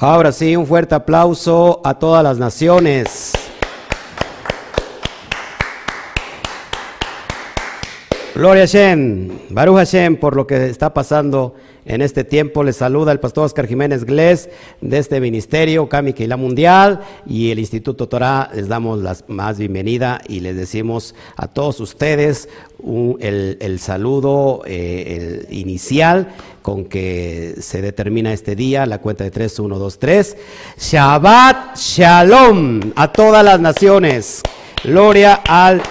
Ahora sí, un fuerte aplauso a todas las naciones. Gloria a Hashem, Baruch Hashem por lo que está pasando en este tiempo. Les saluda el pastor Oscar Jiménez Glés de este ministerio, Kami la Mundial y el Instituto Torah. Les damos la más bienvenida y les decimos a todos ustedes el, saludo eh, inicial con que se determina este día, la cuenta de 3, 1, 2, 3. Shabbat Shalom a todas las naciones. Gloria al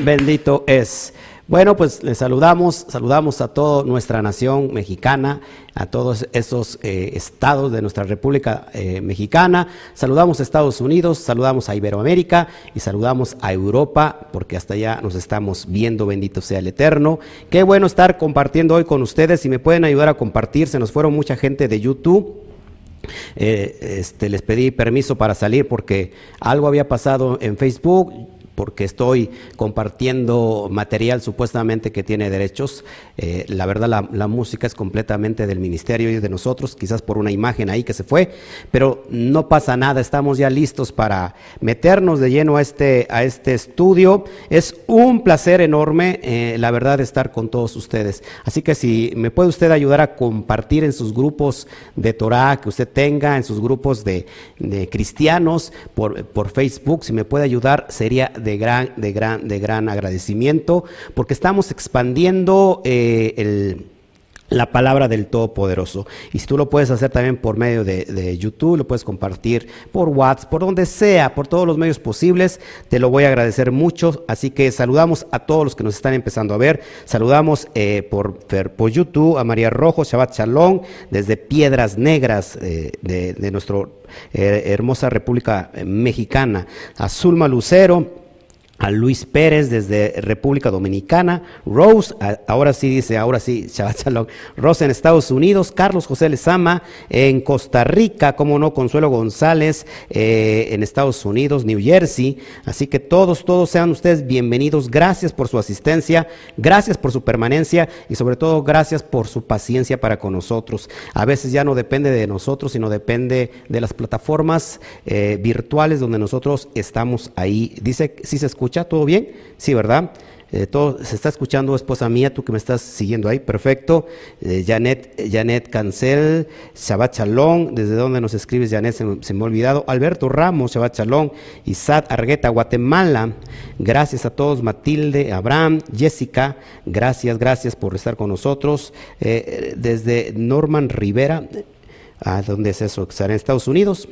bendito es. Bueno, pues les saludamos, saludamos a toda nuestra nación mexicana, a todos esos eh, estados de nuestra República eh, Mexicana, saludamos a Estados Unidos, saludamos a Iberoamérica y saludamos a Europa, porque hasta allá nos estamos viendo, bendito sea el Eterno. Qué bueno estar compartiendo hoy con ustedes, si me pueden ayudar a compartir, se nos fueron mucha gente de YouTube. Eh, este, les pedí permiso para salir porque algo había pasado en Facebook porque estoy compartiendo material supuestamente que tiene derechos. Eh, la verdad, la, música es completamente del ministerio y de nosotros, quizás por una imagen ahí que se fue, pero no pasa nada, estamos ya listos para meternos de lleno a este, a este estudio. Es un placer enorme, eh, la verdad, estar con todos ustedes. Así que si me puede usted ayudar a compartir en sus grupos de Torah que usted tenga, en sus grupos de, cristianos, por, por Facebook, si me puede ayudar, sería de gran, de gran, de gran agradecimiento, porque estamos expandiendo eh, la palabra del Todopoderoso. Y si tú lo puedes hacer también por medio de, YouTube, lo puedes compartir por WhatsApp, por donde sea, por todos los medios posibles, te lo voy a agradecer mucho. Así que saludamos a todos los que nos están empezando a ver. Saludamos eh, por, por YouTube a María Rojo, Shabbat Shalom, desde Piedras Negras eh, de, de nuestra hermosa República Mexicana. A Zulma Lucero a Luis Pérez desde República Dominicana, Rose, ahora sí dice, ahora sí, Shabbat Rose en Estados Unidos, Carlos José Lezama en Costa Rica, como no, Consuelo González eh, en Estados Unidos, New Jersey, así que todos, todos sean ustedes bienvenidos, gracias por su asistencia, gracias por su permanencia y sobre todo gracias por su paciencia para con nosotros. A veces ya no depende de nosotros, sino depende de las plataformas eh, virtuales donde nosotros estamos ahí. Dice, si se escucha ¿Todo bien? Sí, ¿verdad? Eh, todo, se está escuchando, esposa mía, tú que me estás siguiendo ahí, perfecto. Eh, Janet, Janet Cancel, Shabbat Shalom, desde donde nos escribes, Janet, se, me ha olvidado. Alberto Ramos, Shabbat Shalom, Isad Argueta, Guatemala. Gracias a todos, Matilde, Abraham, Jessica, gracias, gracias por estar con nosotros. Eh, desde Norman Rivera, ¿a dónde es eso? ¿Está en Estados Unidos?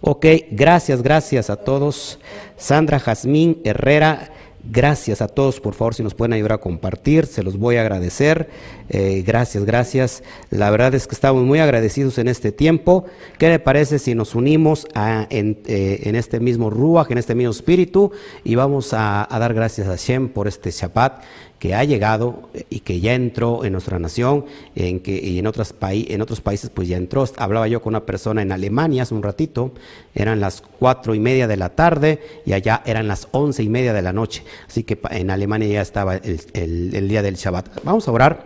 Ok, gracias, gracias a todos. Sandra Jazmín Herrera, gracias a todos. Por favor, si nos pueden ayudar a compartir, se los voy a agradecer. Eh, gracias, gracias. La verdad es que estamos muy agradecidos en este tiempo. ¿Qué le parece si nos unimos en, eh, en, este mismo Ruach, en este mismo espíritu, y vamos a, a dar gracias a Shem por este Shabbat que ha llegado y que ya entró en nuestra nación en que, y en, otros en otros países pues ya entró. Hablaba yo con una persona en Alemania hace un ratito, eran las cuatro y media de la tarde y allá eran las once y media de la noche. Así que en Alemania ya estaba el, día del Shabbat. Vamos a orar.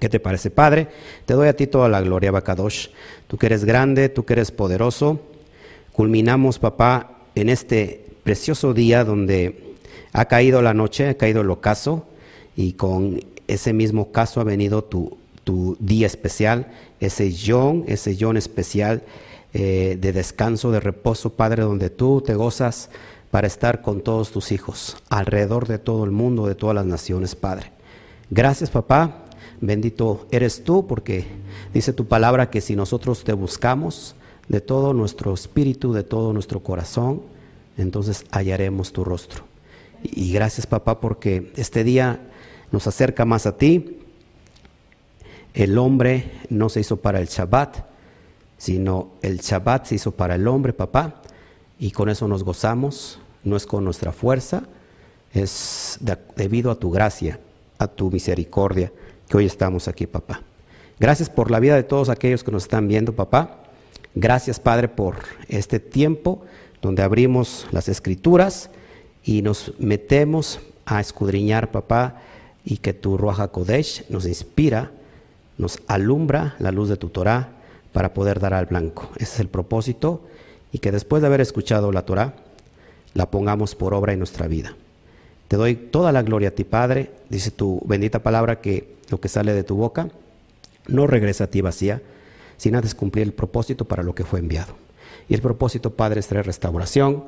¿Qué te parece, Padre? Te doy a ti toda la gloria, Bakadosh. Tú que eres grande, tú que eres poderoso. Culminamos, papá, en este precioso día donde ha caído la noche, ha caído el ocaso y con ese mismo caso ha venido tu, día especial, ese John, ese John especial eh, de descanso, de reposo, Padre, donde tú te gozas para estar con todos tus hijos, alrededor de todo el mundo, de todas las naciones, Padre. Gracias, papá. Bendito eres tú, porque dice tu palabra que si nosotros te buscamos de todo nuestro espíritu, de todo nuestro corazón, entonces hallaremos tu rostro. Y gracias, papá, porque este día nos acerca más a ti. El hombre no se hizo para el Shabbat, sino el Shabbat se hizo para el hombre, papá, y con eso nos gozamos, no es con nuestra fuerza, es debido a tu gracia, a tu misericordia, que hoy estamos aquí, papá. Gracias por la vida de todos aquellos que nos están viendo, papá. Gracias, Padre, por este tiempo donde abrimos las escrituras y nos metemos a escudriñar, papá, y que tu Ruach Kodesh nos inspira nos alumbra la luz de tu Torah para poder dar al blanco. Ese es el propósito y que después de haber escuchado la Torah, la pongamos por obra en nuestra vida. Te doy toda la gloria a ti, Padre. Dice tu bendita palabra que lo que sale de tu boca no regresa a ti vacía, sin antes cumplir el propósito para lo que fue enviado. Y el propósito, Padre, es traer restauración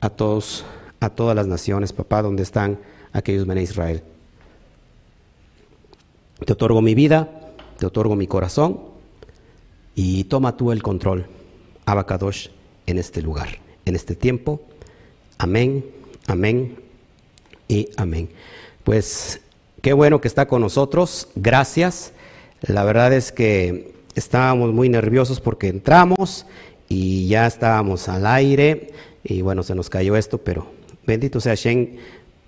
a todos, a todas las naciones, papá, donde están aquellos en Israel. Te otorgo mi vida, te otorgo mi corazón y toma tú el control, Abacadosh, en este lugar, en este tiempo. Amén, amén y amén. Pues qué bueno que está con nosotros, gracias. La verdad es que estábamos muy nerviosos porque entramos y ya estábamos al aire y bueno, se nos cayó esto, pero bendito sea Shen,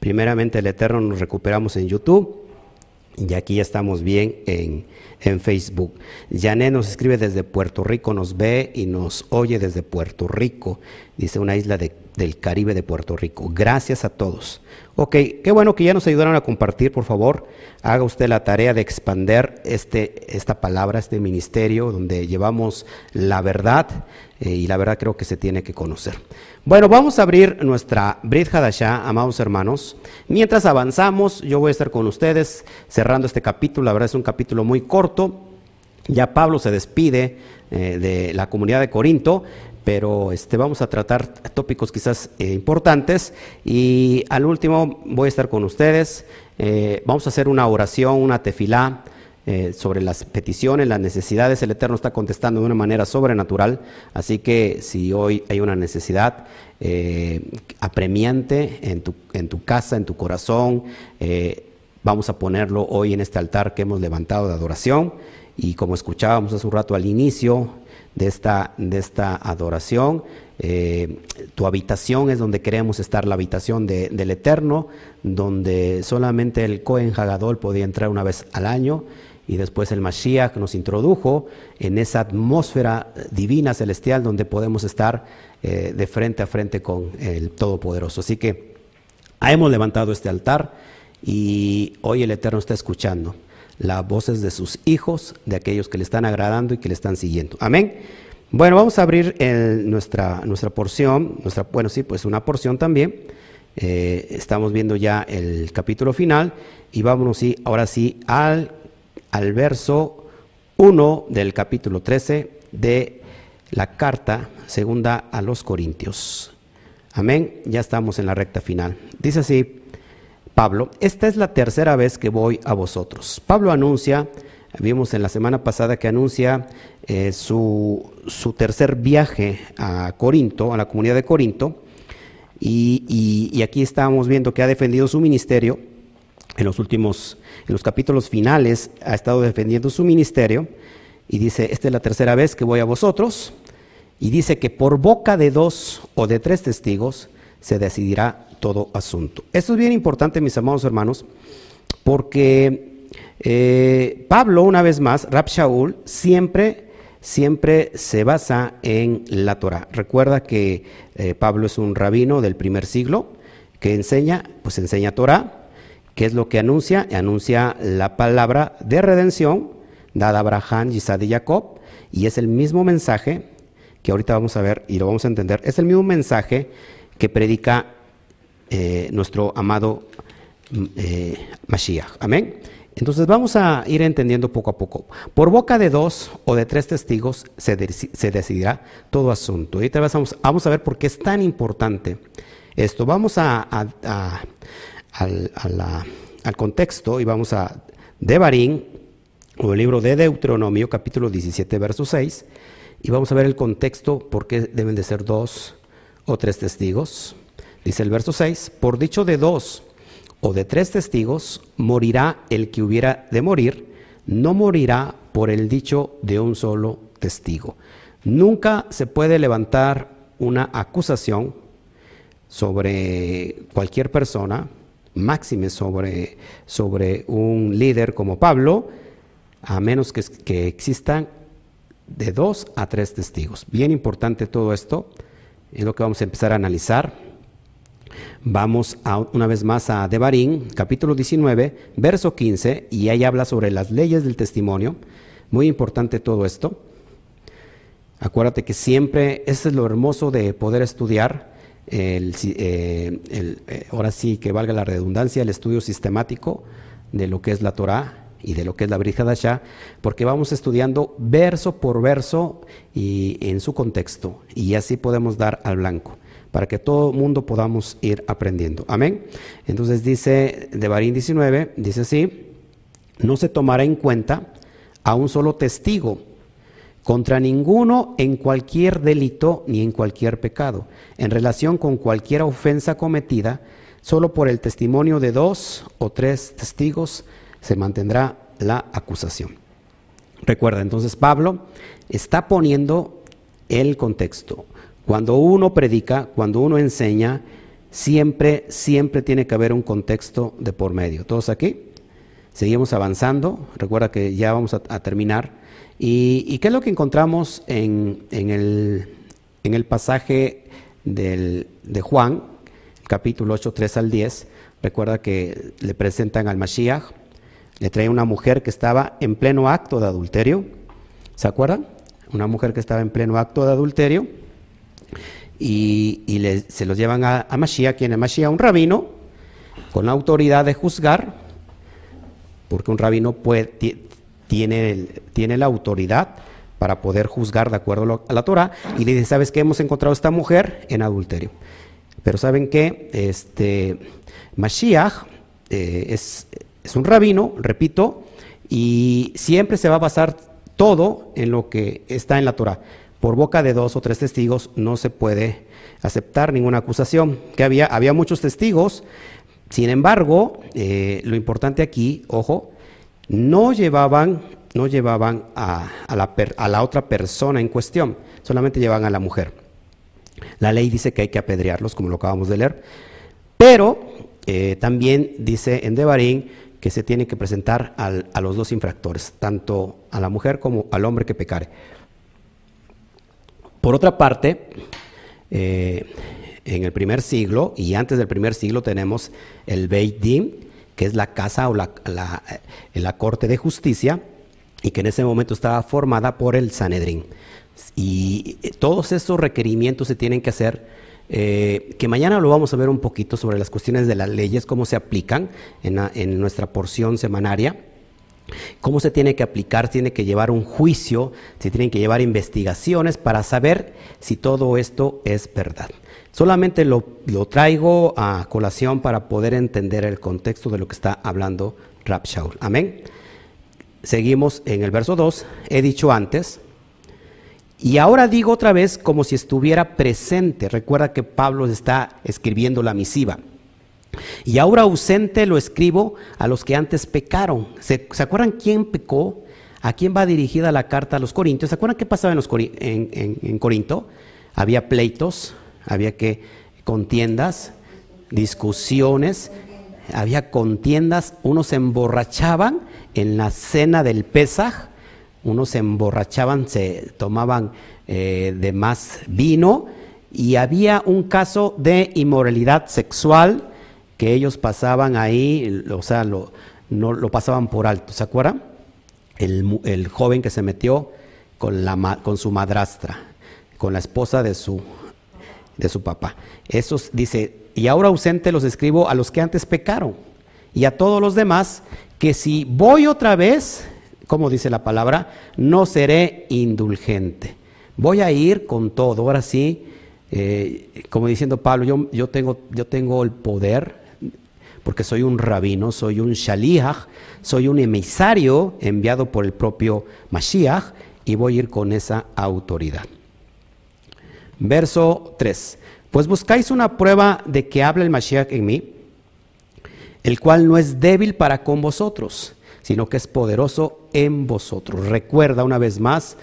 primeramente el Eterno nos recuperamos en YouTube y aquí ya estamos bien en, en Facebook. Janet nos escribe desde Puerto Rico, nos ve y nos oye desde Puerto Rico. Dice una isla del Caribe de Puerto Rico. Gracias a todos. Ok, qué bueno que ya nos ayudaron a compartir, por favor. Haga usted la tarea de expander este, esta palabra, este ministerio, donde llevamos la verdad eh, y la verdad creo que se tiene que conocer. Bueno, vamos a abrir nuestra Brit Hadashah, amados hermanos. Mientras avanzamos, yo voy a estar con ustedes cerrando este capítulo. La verdad es un capítulo muy corto. Ya Pablo se despide eh, de la comunidad de Corinto, pero este, vamos a tratar tópicos quizás eh, importantes. Y al último voy a estar con ustedes. Eh, vamos a hacer una oración, una tefilá sobre las peticiones, las necesidades. El Eterno está contestando de una manera sobrenatural. Así que si hoy hay una necesidad apremiante en tu, en tu, casa, en tu corazón, vamos a ponerlo hoy en este altar que hemos levantado de adoración. Y como escuchábamos hace un rato al inicio de esta, de esta adoración, tu habitación es donde queremos estar, la habitación del Eterno, donde solamente el Cohen Hagadol podía entrar una vez al año y después el Mashiach nos introdujo en esa atmósfera divina celestial donde podemos estar eh, de frente a frente con el Todopoderoso. Así que hemos levantado este altar y hoy el Eterno está escuchando las voces de sus hijos, de aquellos que le están agradando y que le están siguiendo. Amén. Bueno, vamos a abrir nuestra, nuestra porción, nuestra, bueno, sí, pues una porción también. Eh, estamos viendo ya el capítulo final y vámonos sí, ahora sí al al verso 1 del capítulo 13 de la carta segunda a los Corintios. Amén, ya estamos en la recta final. Dice así Pablo, esta es la tercera vez que voy a vosotros. Pablo anuncia, vimos en la semana pasada que anuncia eh, su, su, tercer viaje a Corinto, a la comunidad de Corinto, y, aquí estamos viendo que ha defendido su ministerio en los últimos, en los capítulos finales, ha estado defendiendo su ministerio y dice, esta es la tercera vez que voy a vosotros, y dice que por boca de dos o de tres testigos se decidirá todo asunto. Esto es bien importante, mis amados hermanos, porque eh, Pablo, una vez más, Rab Shaul, siempre, siempre se basa en la Torah. Recuerda que eh, Pablo es un rabino del primer siglo que enseña, pues enseña Torah, ¿Qué es lo que anuncia? Anuncia la palabra de redención dada a Abraham, Isaac y Jacob, y es el mismo mensaje que ahorita vamos a ver y lo vamos a entender, es el mismo mensaje que predica eh, nuestro amado mm, eh, Mashiach. Amén. Entonces vamos a ir entendiendo poco a poco. Por boca de dos o de tres testigos se, decidirá todo asunto. Ahorita vamos, vamos, a ver por qué es tan importante esto. Vamos a al, al contexto y vamos a Devarim, o el libro de Deuteronomio, capítulo 17, verso 6, y vamos a ver el contexto, por qué deben de ser dos o tres testigos. Dice el verso 6, por dicho de dos o de tres testigos, morirá el que hubiera de morir, no morirá por el dicho de un solo testigo. Nunca se puede levantar una acusación sobre cualquier persona, máxime sobre, sobre un líder como Pablo, a menos que, que existan de dos a tres testigos. Bien importante todo esto, es lo que vamos a empezar a analizar. Vamos a, una vez más a Devarim, capítulo 19, verso 15, y ahí habla sobre las leyes del testimonio. Muy importante todo esto. Acuérdate que siempre, eso es lo hermoso de poder estudiar, eh, eh, ahora sí que valga la redundancia, el estudio sistemático de lo que es la Torah y de lo que es la Brihadashá, porque vamos estudiando verso por verso y en su contexto, y así podemos dar al blanco, para que todo el mundo podamos ir aprendiendo. Amén. Entonces dice de Barín 19, dice así, no se tomará en cuenta a un solo testigo contra ninguno en cualquier delito ni en cualquier pecado, en relación con cualquier ofensa cometida, solo por el testimonio de dos o tres testigos se mantendrá la acusación. Recuerda, entonces Pablo está poniendo el contexto. Cuando uno predica, cuando uno enseña, siempre, siempre tiene que haber un contexto de por medio. ¿Todos aquí? Seguimos avanzando. Recuerda que ya vamos a, terminar. ¿Y, qué es lo que encontramos en, el, pasaje de Juan, capítulo 8, 3 al 10? Recuerda que le presentan al Mashiach, le trae una mujer que estaba en pleno acto de adulterio. ¿Se acuerdan? Una mujer que estaba en pleno acto de adulterio. Y, se los llevan a, a Mashiach, quien es Mashiach, un rabino, con la autoridad de juzgar, porque un rabino tiene la autoridad para poder juzgar de acuerdo a la Torah, y le dice, ¿sabes qué? Hemos encontrado a esta mujer en adulterio. Pero ¿saben qué? Este, Mashiach eh, es, es un rabino, repito, y siempre se va a basar todo en lo que está en la Torah. Por boca de dos o tres testigos no se puede aceptar ninguna acusación. Que había, había muchos testigos, sin embargo, eh, lo importante aquí, ojo, no llevaban, no llevaban a, la a la otra persona en cuestión, solamente llevaban a la mujer. La ley dice que hay que apedrearlos, como lo acabamos de leer, pero eh, también dice en Devarim que se tiene que presentar a los dos infractores, tanto a la mujer como al hombre que pecare. Por otra parte, eh, en el primer siglo y antes del primer siglo tenemos el Beit Din, que es la casa o la, la, eh, la, corte de justicia, y que en ese momento estaba formada por el Sanedrín. Y eh, todos esos requerimientos se tienen que hacer eh, que mañana lo vamos a ver un poquito sobre las cuestiones de las leyes, cómo se aplican en, nuestra porción semanaria. ¿Cómo se tiene que aplicar? Tiene que llevar un juicio, se tienen que llevar investigaciones para saber si todo esto es verdad. Solamente lo, traigo a colación para poder entender el contexto de lo que está hablando Rab Shaul. Amén. Seguimos en el verso 2. He dicho antes, y ahora digo otra vez como si estuviera presente. Recuerda que Pablo está escribiendo la misiva. Y ahora ausente lo escribo a los que antes pecaron. ¿Se, acuerdan quién pecó? ¿A quién va dirigida la carta a los corintios? ¿Se acuerdan qué pasaba en, los en, Corinto? Había pleitos, había que contiendas, discusiones, había contiendas, unos se emborrachaban en la cena del Pesaj unos se emborrachaban, se tomaban eh, de más vino y había un caso de inmoralidad sexual que ellos pasaban ahí, o sea, no, lo pasaban por alto, ¿se acuerdan? El, joven que se metió con, la, con su madrastra, con la esposa de su, de su papá. Eso dice, y ahora ausente los escribo a los que antes pecaron y a todos los demás, que si voy otra vez, como dice la palabra, no seré indulgente. Voy a ir con todo. Ahora sí, eh, como diciendo Pablo, yo, tengo el poder, porque soy un rabino, soy un shaliach, soy un emisario enviado por el propio Mashiach, y voy a ir con esa autoridad. Verso 3. Pues buscáis una prueba de que habla el Mashiach en mí, el cual no es débil para con vosotros sino que es poderoso en vosotros. Recuerda una vez más,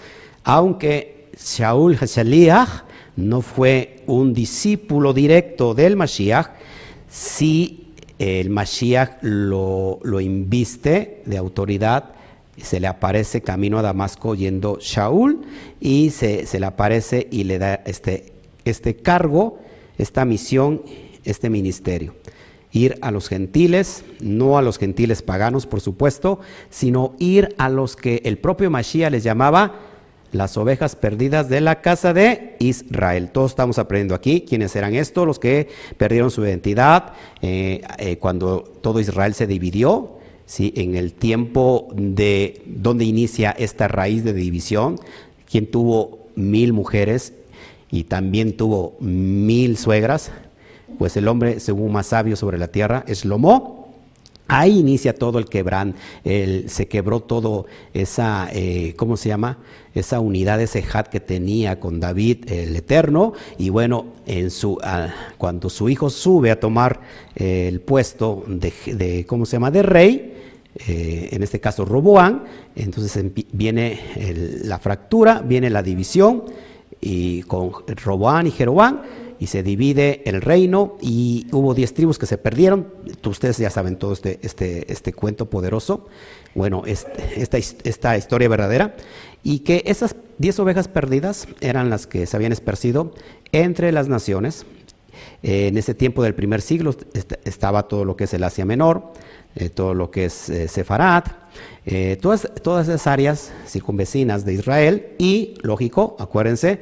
aunque Shaul Hashaliach no fue un discípulo directo del Mashiach, sí el Mashiach lo, lo inviste de autoridad, se le aparece camino a Damasco yendo Shaul y se, le aparece y le da este, este cargo, esta misión este ministerio. Ir a los gentiles, no a los gentiles paganos, por supuesto, sino ir a los que el propio Mashiach les llamaba las ovejas perdidas de la casa de Israel. Todos estamos aprendiendo aquí quiénes eran estos, los que perdieron su identidad eh, eh, cuando todo Israel se dividió. ¿sí? En el tiempo de donde inicia esta raíz de división, quien tuvo mil mujeres y también tuvo mil suegras, pues el hombre, según más sabio sobre la tierra, es Lomo. Ahí inicia todo el quebrán, se quebró todo esa, eh, ¿cómo se llama? Esa unidad, ese hat que tenía con David el Eterno. Y bueno, en su, cuando su hijo sube a tomar el puesto de, ¿cómo se llama? De rey, eh, en este caso Roboán, entonces viene la fractura, viene la división y con Roboán y Jeroboam y se divide el reino y hubo diez tribus que se perdieron. Ustedes ya saben todo este, este, este cuento poderoso, bueno, esta, esta historia verdadera, y que esas diez ovejas perdidas eran las que se habían esparcido entre las naciones. en ese tiempo del primer siglo estaba todo lo que es el Asia Menor, eh, todo lo que es eh, Sefarat, eh, todas, todas esas áreas circunvecinas de Israel y, lógico, acuérdense,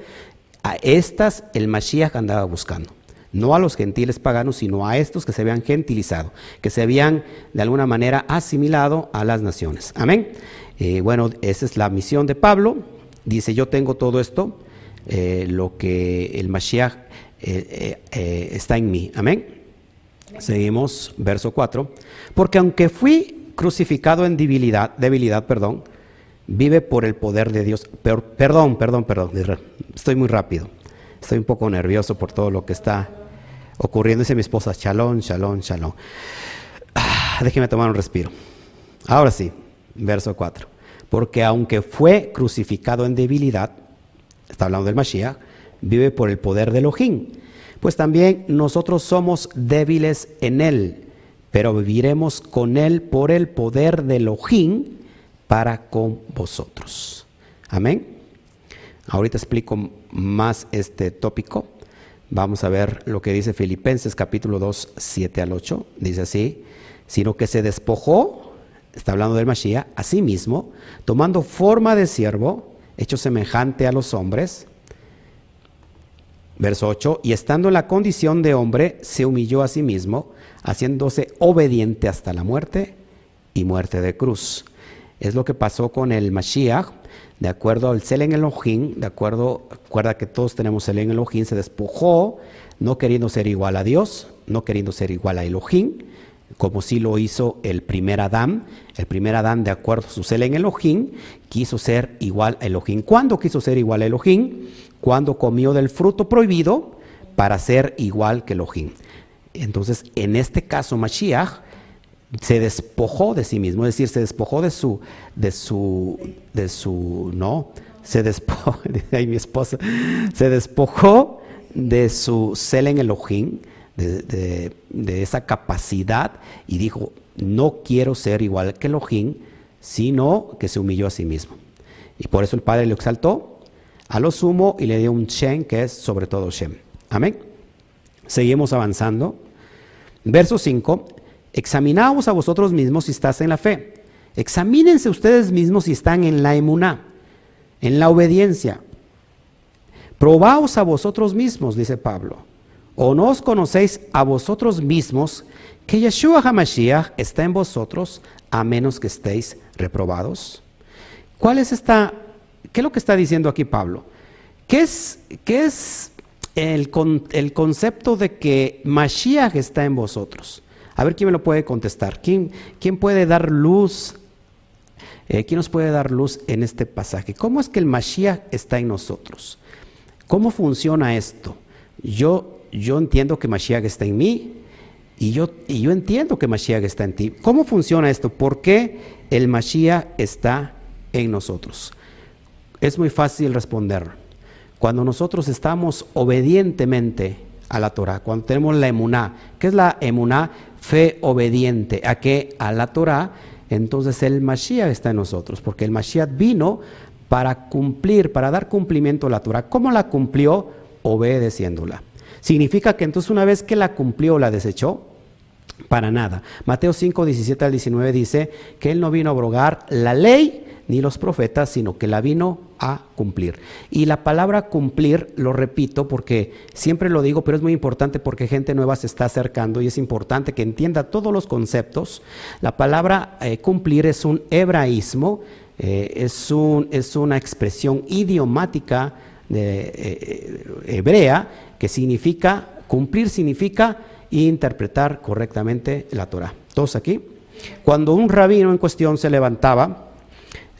a estas el Mashiach andaba buscando. No a los gentiles paganos, sino a estos que se habían gentilizado, que se habían de alguna manera asimilado a las naciones. Amén. Eh, bueno, esa es la misión de Pablo. Dice, yo tengo todo esto, eh, lo que el Mashiach eh, está en mí. Amén. Seguimos, verso 4. Porque aunque fui crucificado en debilidad, debilidad, perdón, vive por el poder de Dios. perdón, perdón, perdón, estoy muy rápido. Estoy un poco nervioso por todo lo que está ocurriendo. Dice mi esposa, chalón, chalón, chalón. Ah, déjeme tomar un respiro. Ahora sí, verso 4. Porque aunque fue crucificado en debilidad, está hablando del Mashiach, vive por el poder de Elohim. Pues también nosotros somos débiles en él, pero viviremos con él por el poder de Elohim para con vosotros. Amén. Ahorita explico más este tópico. Vamos a ver lo que dice Filipenses capítulo 2, 7 al 8. Dice así, sino que se despojó, está hablando del Mashiach, a sí mismo, tomando forma de siervo, hecho semejante a los hombres. Verso 8, y estando en la condición de hombre, se humilló a sí mismo, haciéndose obediente hasta la muerte y muerte de cruz. Es lo que pasó con el Mashiach, de acuerdo al Selen Elohim, de acuerdo, recuerda que todos tenemos Selen Elohim, se despojó, no queriendo ser igual a Dios, no queriendo ser igual a Elohim, como sí lo hizo el primer Adán. El primer Adán, de acuerdo a su Selen Elohim, quiso ser igual a Elohim. ¿Cuándo quiso ser igual a Elohim? Cuando comió del fruto prohibido para ser igual que Elohim. Entonces, en este caso, Mashiach se despojó de sí mismo, es decir, se despojó de su, de su, de su, no, se despojó, ahí mi esposa, se despojó de su Selen Elohim, de, de, esa capacidad, y dijo, no quiero ser igual que Elohim, sino que se humilló a sí mismo. Y por eso el Padre lo exaltó a lo sumo y le dio un Shem que es sobre todo Shem. Amén. Seguimos avanzando. Verso 5. Examinaos a vosotros mismos si estás en la fe. Examínense ustedes mismos si están en la emuná, en la obediencia. Probaos a vosotros mismos, dice Pablo. ¿O no os conocéis a vosotros mismos que Yeshua HaMashiach está en vosotros a menos que estéis reprobados? ¿Cuál es esta, qué es lo que está diciendo aquí Pablo? ¿Qué es, el, el concepto de que Mashiach está en vosotros? A ver quién me lo puede contestar. ¿Quién, quién puede dar luz? Eh, ¿Quién nos puede dar luz en este pasaje? ¿Cómo es que el Mashiach está en nosotros? ¿Cómo funciona esto? Yo, yo entiendo que Mashiach está en mí y yo, y yo entiendo que Mashiach está en ti. ¿Cómo funciona esto? ¿Por qué el Mashiach está en nosotros? Es muy fácil responder. Cuando nosotros estamos obedientemente a la Torah, cuando tenemos la emuná, ¿qué es la emuná? Fe obediente a que a la Torah, entonces el Mashiach está en nosotros, porque el Mashiach vino para cumplir, para dar cumplimiento a la Torah. ¿Cómo la cumplió? Obedeciéndola. Significa que entonces una vez que la cumplió, la desechó, para nada. Mateo 5, 17 al 19 dice que Él no vino a abrogar la ley ni los profetas, sino que la vino a cumplir. Y la palabra cumplir, lo repito porque siempre lo digo, pero es muy importante porque gente nueva se está acercando y es importante que entienda todos los conceptos. La palabra eh, cumplir es un hebraísmo, eh, es, un, es, una expresión idiomática eh, hebrea que significa, cumplir significa interpretar correctamente la Torah. ¿Todos aquí? Cuando un rabino en cuestión se levantaba,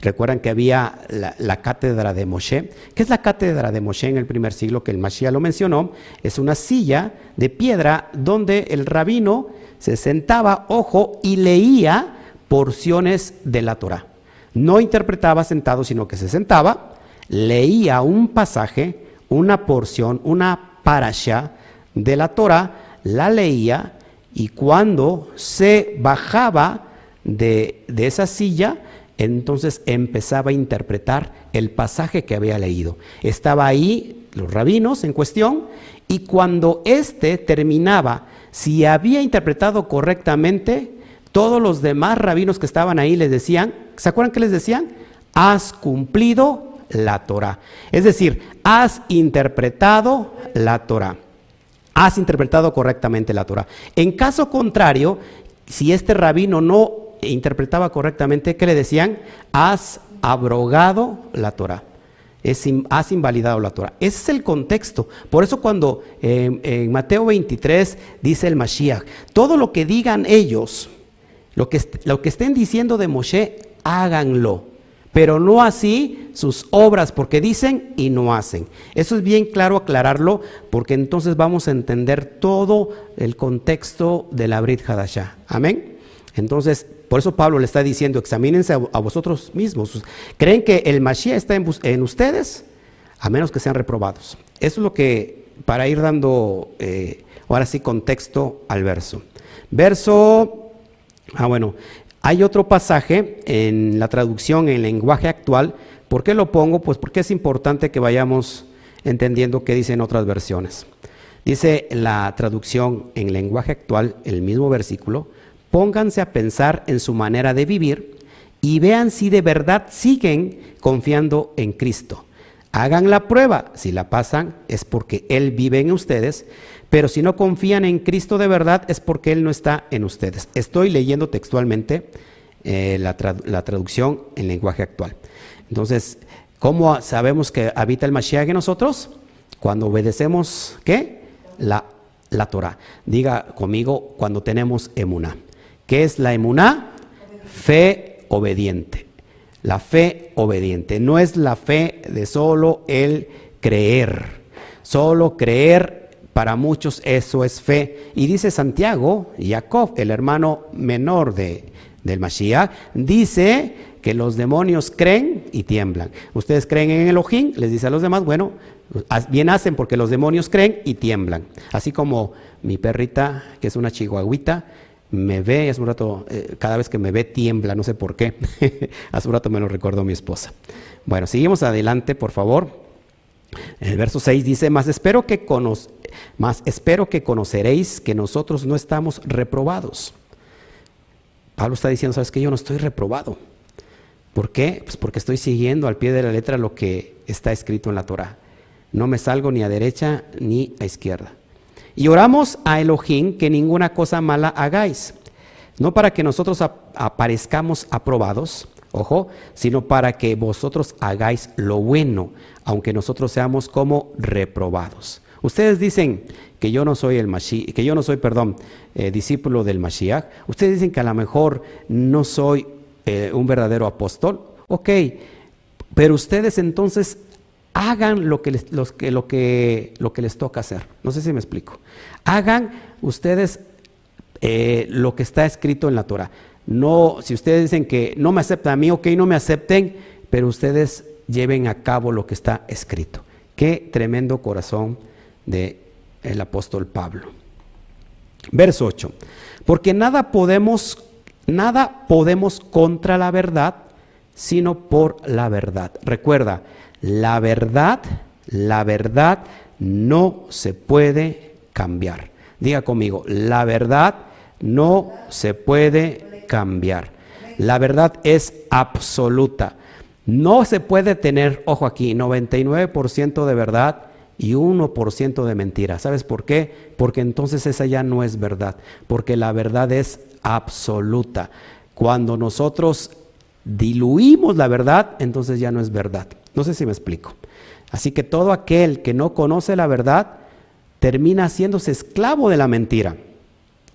recuerdan que había la, cátedra de Moshe. ¿Qué es la cátedra de Moshe en el primer siglo que el Mashiach lo mencionó? Es una silla de piedra donde el rabino se sentaba, ojo, y leía porciones de la Torah. No interpretaba sentado, sino que se sentaba, leía un pasaje, una porción, una parasha de la Torah, la leía y cuando se bajaba de, esa silla, entonces empezaba a interpretar el pasaje que había leído. Estaba ahí los rabinos en cuestión y cuando éste terminaba, si había interpretado correctamente, todos los demás rabinos que estaban ahí les decían, ¿se acuerdan qué les decían? Has cumplido la Torah. Es decir, has interpretado la Torah has interpretado correctamente la Torah. En caso contrario, si este rabino no interpretaba correctamente, ¿qué le decían? Has abrogado la Torah. has invalidado la Torah. Ese es el contexto. Por eso cuando en Mateo 23 dice el Mashiach, todo lo que digan ellos, lo que, lo que estén diciendo de Moshe, háganlo pero no así sus obras, porque dicen y no hacen. Eso es bien claro aclararlo, porque entonces vamos a entender todo el contexto de la Brit Hadashah. Amén. Entonces, por eso Pablo le está diciendo, examínense a, vosotros mismos. ¿Creen que el Mashiach está en, ustedes? A menos que sean reprobados. Eso es lo que, para ir dando, eh, ahora sí, contexto al verso. Verso, ah bueno, hay otro pasaje en la traducción en lenguaje actual. ¿Por qué lo pongo? Pues porque es importante que vayamos entendiendo qué dicen otras versiones. Dice la traducción en lenguaje actual, el mismo versículo, pónganse a pensar en su manera de vivir y vean si de verdad siguen confiando en Cristo. Hagan la prueba, si la pasan es porque Él vive en ustedes, pero si no confían en Cristo de verdad es porque Él no está en ustedes. Estoy leyendo textualmente eh, la, traducción en lenguaje actual. Entonces, ¿cómo sabemos que habita el Mashiach en nosotros? Cuando obedecemos, ¿qué? La, la Torah. Diga conmigo, cuando tenemos emuná. ¿Qué es la emuná? Fe obediente. La fe obediente. No es la fe de solo el creer. Solo creer para muchos eso es fe. Y dice Santiago, Jacob, el hermano menor de, del Mashiach, dice que los demonios creen y tiemblan. Ustedes creen en Elohim, les dice a los demás, bueno, bien hacen porque los demonios creen y tiemblan. Así como mi perrita, que es una chihuahuita, me ve, hace un rato, eh, cada vez que me ve tiembla, no sé por qué. hace un rato me lo recordó mi esposa. Bueno, seguimos adelante, por favor. El verso 6 dice, más espero que, más espero que conoceréis que nosotros no estamos reprobados. Pablo está diciendo, sabes que yo no estoy reprobado. ¿Por qué? Pues porque estoy siguiendo al pie de la letra lo que está escrito en la Torah. No me salgo ni a derecha ni a izquierda. Y oramos a Elohim que ninguna cosa mala hagáis, no para que nosotros aparezcamos aprobados, ojo, sino para que vosotros hagáis lo bueno, aunque nosotros seamos como reprobados. Ustedes dicen que yo no soy el Mashiach, que yo no soy, perdón, eh, discípulo del Mashiach. Ustedes dicen que a lo mejor no soy eh, un verdadero apóstol. Ok, pero ustedes entonces hagan lo que, les, toca hacer. No sé si me explico. Hagan ustedes eh, lo que está escrito en la Torah. No, si ustedes dicen que no me aceptan a mí, ok, no me acepten, pero ustedes lleven a cabo lo que está escrito. Qué tremendo corazón del el apóstol Pablo. Verso 8. Porque nada podemos, nada podemos contra la verdad, sino por la verdad. Recuerda, la verdad, la verdad no se puede cambiar. Diga conmigo, la verdad no se puede cambiar. La verdad es absoluta. No se puede tener, ojo aquí, 99% de verdad y 1% de mentira. ¿Sabes por qué? Porque entonces esa ya no es verdad, porque la verdad es absoluta. Cuando nosotros diluimos la verdad, entonces ya no es verdad. No sé si me explico. Así que todo aquel que no conoce la verdad termina haciéndose esclavo de la mentira.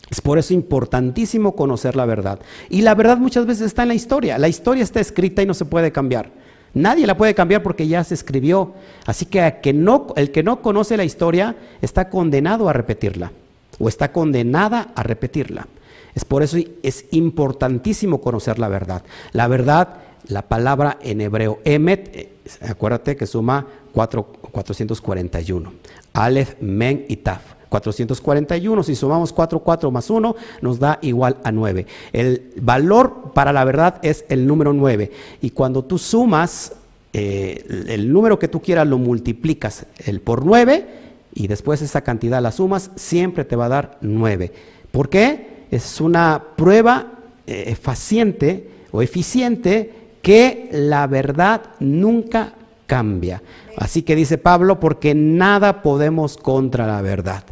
Es por eso importantísimo conocer la verdad. Y la verdad muchas veces está en la historia. La historia está escrita y no se puede cambiar. Nadie la puede cambiar porque ya se escribió. Así que, el que no conoce la historia está condenado a repetirla o está condenada a repetirla. Es por eso es importantísimo conocer la verdad. La verdad, la palabra en hebreo, emet, eh, acuérdate que suma 441. Aleph, men y taf. 441, si sumamos 4, 4 más 1, nos da igual a 9. El valor para la verdad es el número 9. Y cuando tú sumas eh, el número que tú quieras, lo multiplicas el por 9 y después esa cantidad la sumas, siempre te va a dar 9. ¿Por qué? Es una prueba eh, eficiente o eficiente que la verdad nunca cambia. Así que dice Pablo, porque nada podemos contra la verdad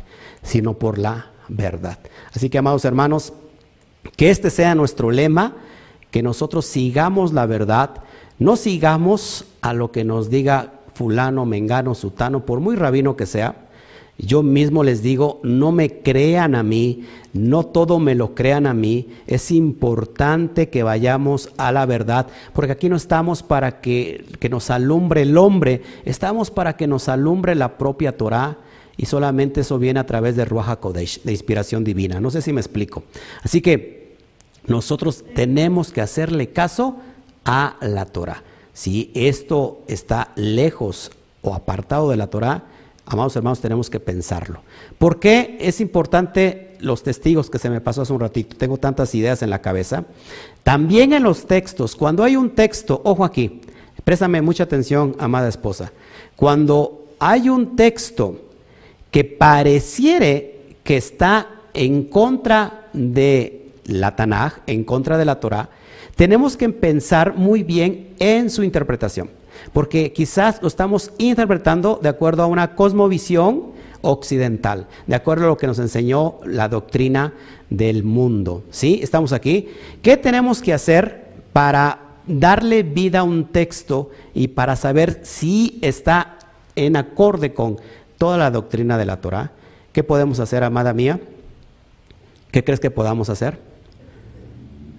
sino por la verdad. Así que, amados hermanos, que este sea nuestro lema, que nosotros sigamos la verdad, no sigamos a lo que nos diga fulano, mengano, sutano, por muy rabino que sea. Yo mismo les digo, no me crean a mí, no todo me lo crean a mí. Es importante que vayamos a la verdad, porque aquí no estamos para que, que nos alumbre el hombre, estamos para que nos alumbre la propia Torah y solamente eso viene a través de Ruach HaKodesh, de inspiración divina. No sé si me explico. Así que nosotros tenemos que hacerle caso a la Torah. Si esto está lejos o apartado de la Torah, amados hermanos, tenemos que pensarlo. ¿Por qué es importante los testigos que se me pasó hace un ratito? Tengo tantas ideas en la cabeza. También en los textos, cuando hay un texto, ojo aquí, préstame mucha atención, amada esposa. Cuando hay un texto que pareciere que está en contra de la Tanaj, en contra de la Torah, tenemos que pensar muy bien en su interpretación, porque quizás lo estamos interpretando de acuerdo a una cosmovisión occidental, de acuerdo a lo que nos enseñó la doctrina del mundo. ¿Sí? Estamos aquí. ¿Qué tenemos que hacer para darle vida a un texto y para saber si está en acorde con toda la doctrina de la Torah. ¿Qué podemos hacer, amada mía? ¿Qué crees que podamos hacer?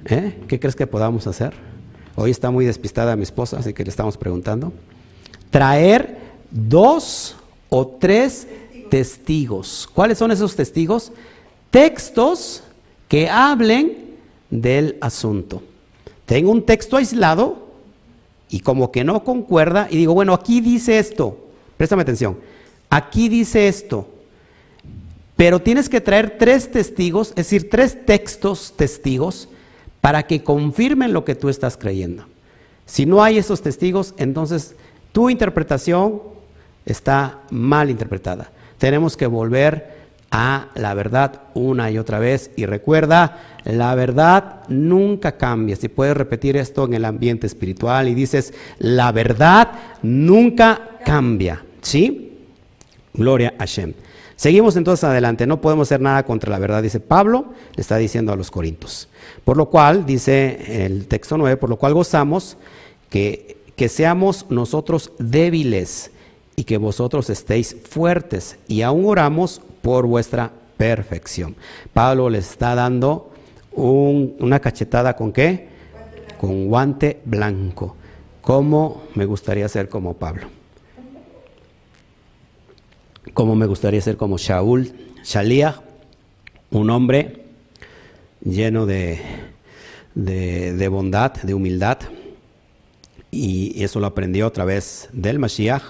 ¿Eh? ¿Qué crees que podamos hacer? Hoy está muy despistada mi esposa, así que le estamos preguntando. Traer dos o tres testigos. ¿Cuáles son esos testigos? Textos que hablen del asunto. Tengo un texto aislado y como que no concuerda y digo, bueno, aquí dice esto. Préstame atención. Aquí dice esto, pero tienes que traer tres testigos, es decir, tres textos testigos, para que confirmen lo que tú estás creyendo. Si no hay esos testigos, entonces tu interpretación está mal interpretada. Tenemos que volver a la verdad una y otra vez. Y recuerda, la verdad nunca cambia. Si puedes repetir esto en el ambiente espiritual y dices, la verdad nunca cambia. ¿Sí? Gloria a Shem. Seguimos entonces adelante, no podemos hacer nada contra la verdad, dice Pablo, le está diciendo a los Corintios. Por lo cual, dice el texto 9, por lo cual gozamos que, que seamos nosotros débiles y que vosotros estéis fuertes y aún oramos por vuestra perfección. Pablo les está dando una cachetada con qué? Con guante blanco. ¿Cómo me gustaría ser como Pablo? Como me gustaría ser como Shaul, Shaliah, un hombre lleno de, de, bondad, de humildad, y eso lo aprendió otra vez del Mashiach,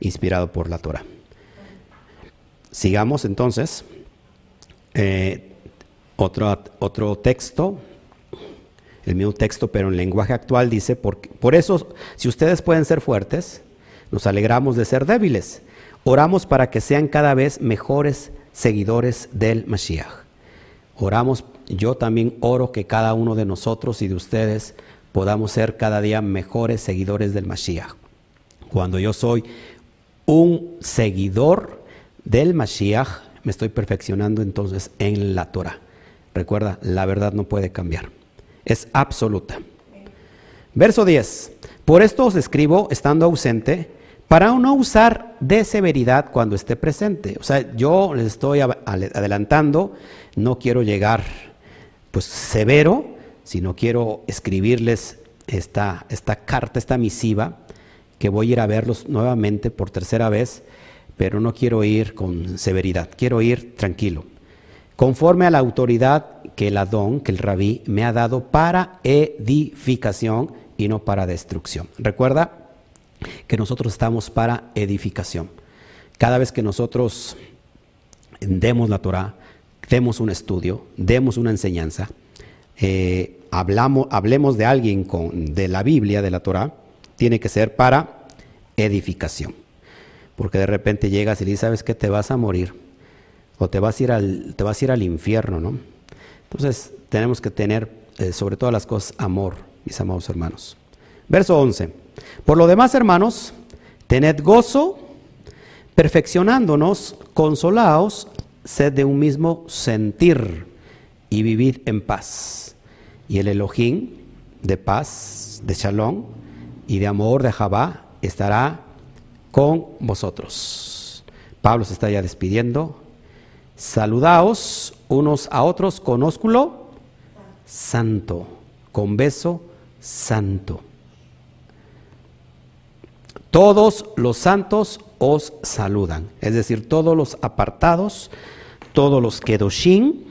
inspirado por la Torah. Sigamos entonces. Eh, otro, otro texto, el mismo texto, pero en lenguaje actual dice, por, por eso, si ustedes pueden ser fuertes, nos alegramos de ser débiles Oramos para que sean cada vez mejores seguidores del Mashiach. Oramos, yo también oro que cada uno de nosotros y de ustedes podamos ser cada día mejores seguidores del Mashiach. Cuando yo soy un seguidor del Mashiach, me estoy perfeccionando entonces en la Torah. Recuerda, la verdad no puede cambiar. Es absoluta. Verso 10. Por esto os escribo, estando ausente, para no usar de severidad cuando esté presente. O sea, yo les estoy adelantando, no quiero llegar pues severo, sino quiero escribirles esta, esta carta, esta misiva, que voy a ir a verlos nuevamente por tercera vez, pero no quiero ir con severidad, quiero ir tranquilo, conforme a la autoridad que el Adón, que el Rabí, me ha dado para edificación y no para destrucción. Recuerda que nosotros estamos para edificación. Cada vez que nosotros demos la Torah, demos un estudio, demos una enseñanza, eh, hablamos, hablemos de alguien con, de la Biblia, de la Torah, tiene que ser para edificación. Porque de repente llegas y dices, ¿sabes qué? Te vas a morir. O te vas a ir al, te vas a ir al infierno, ¿no? Entonces tenemos que tener, eh, sobre todas las cosas, amor, mis amados hermanos. Verso 11. Por lo demás, hermanos, tened gozo, perfeccionándonos, consolaos, sed de un mismo sentir y vivid en paz. Y el Elohim de paz, de shalom y de amor de Jabá estará con vosotros. Pablo se está ya despidiendo. Saludaos unos a otros con ósculo santo, con beso santo. Todos los santos os saludan, es decir, todos los apartados, todos los kedoshim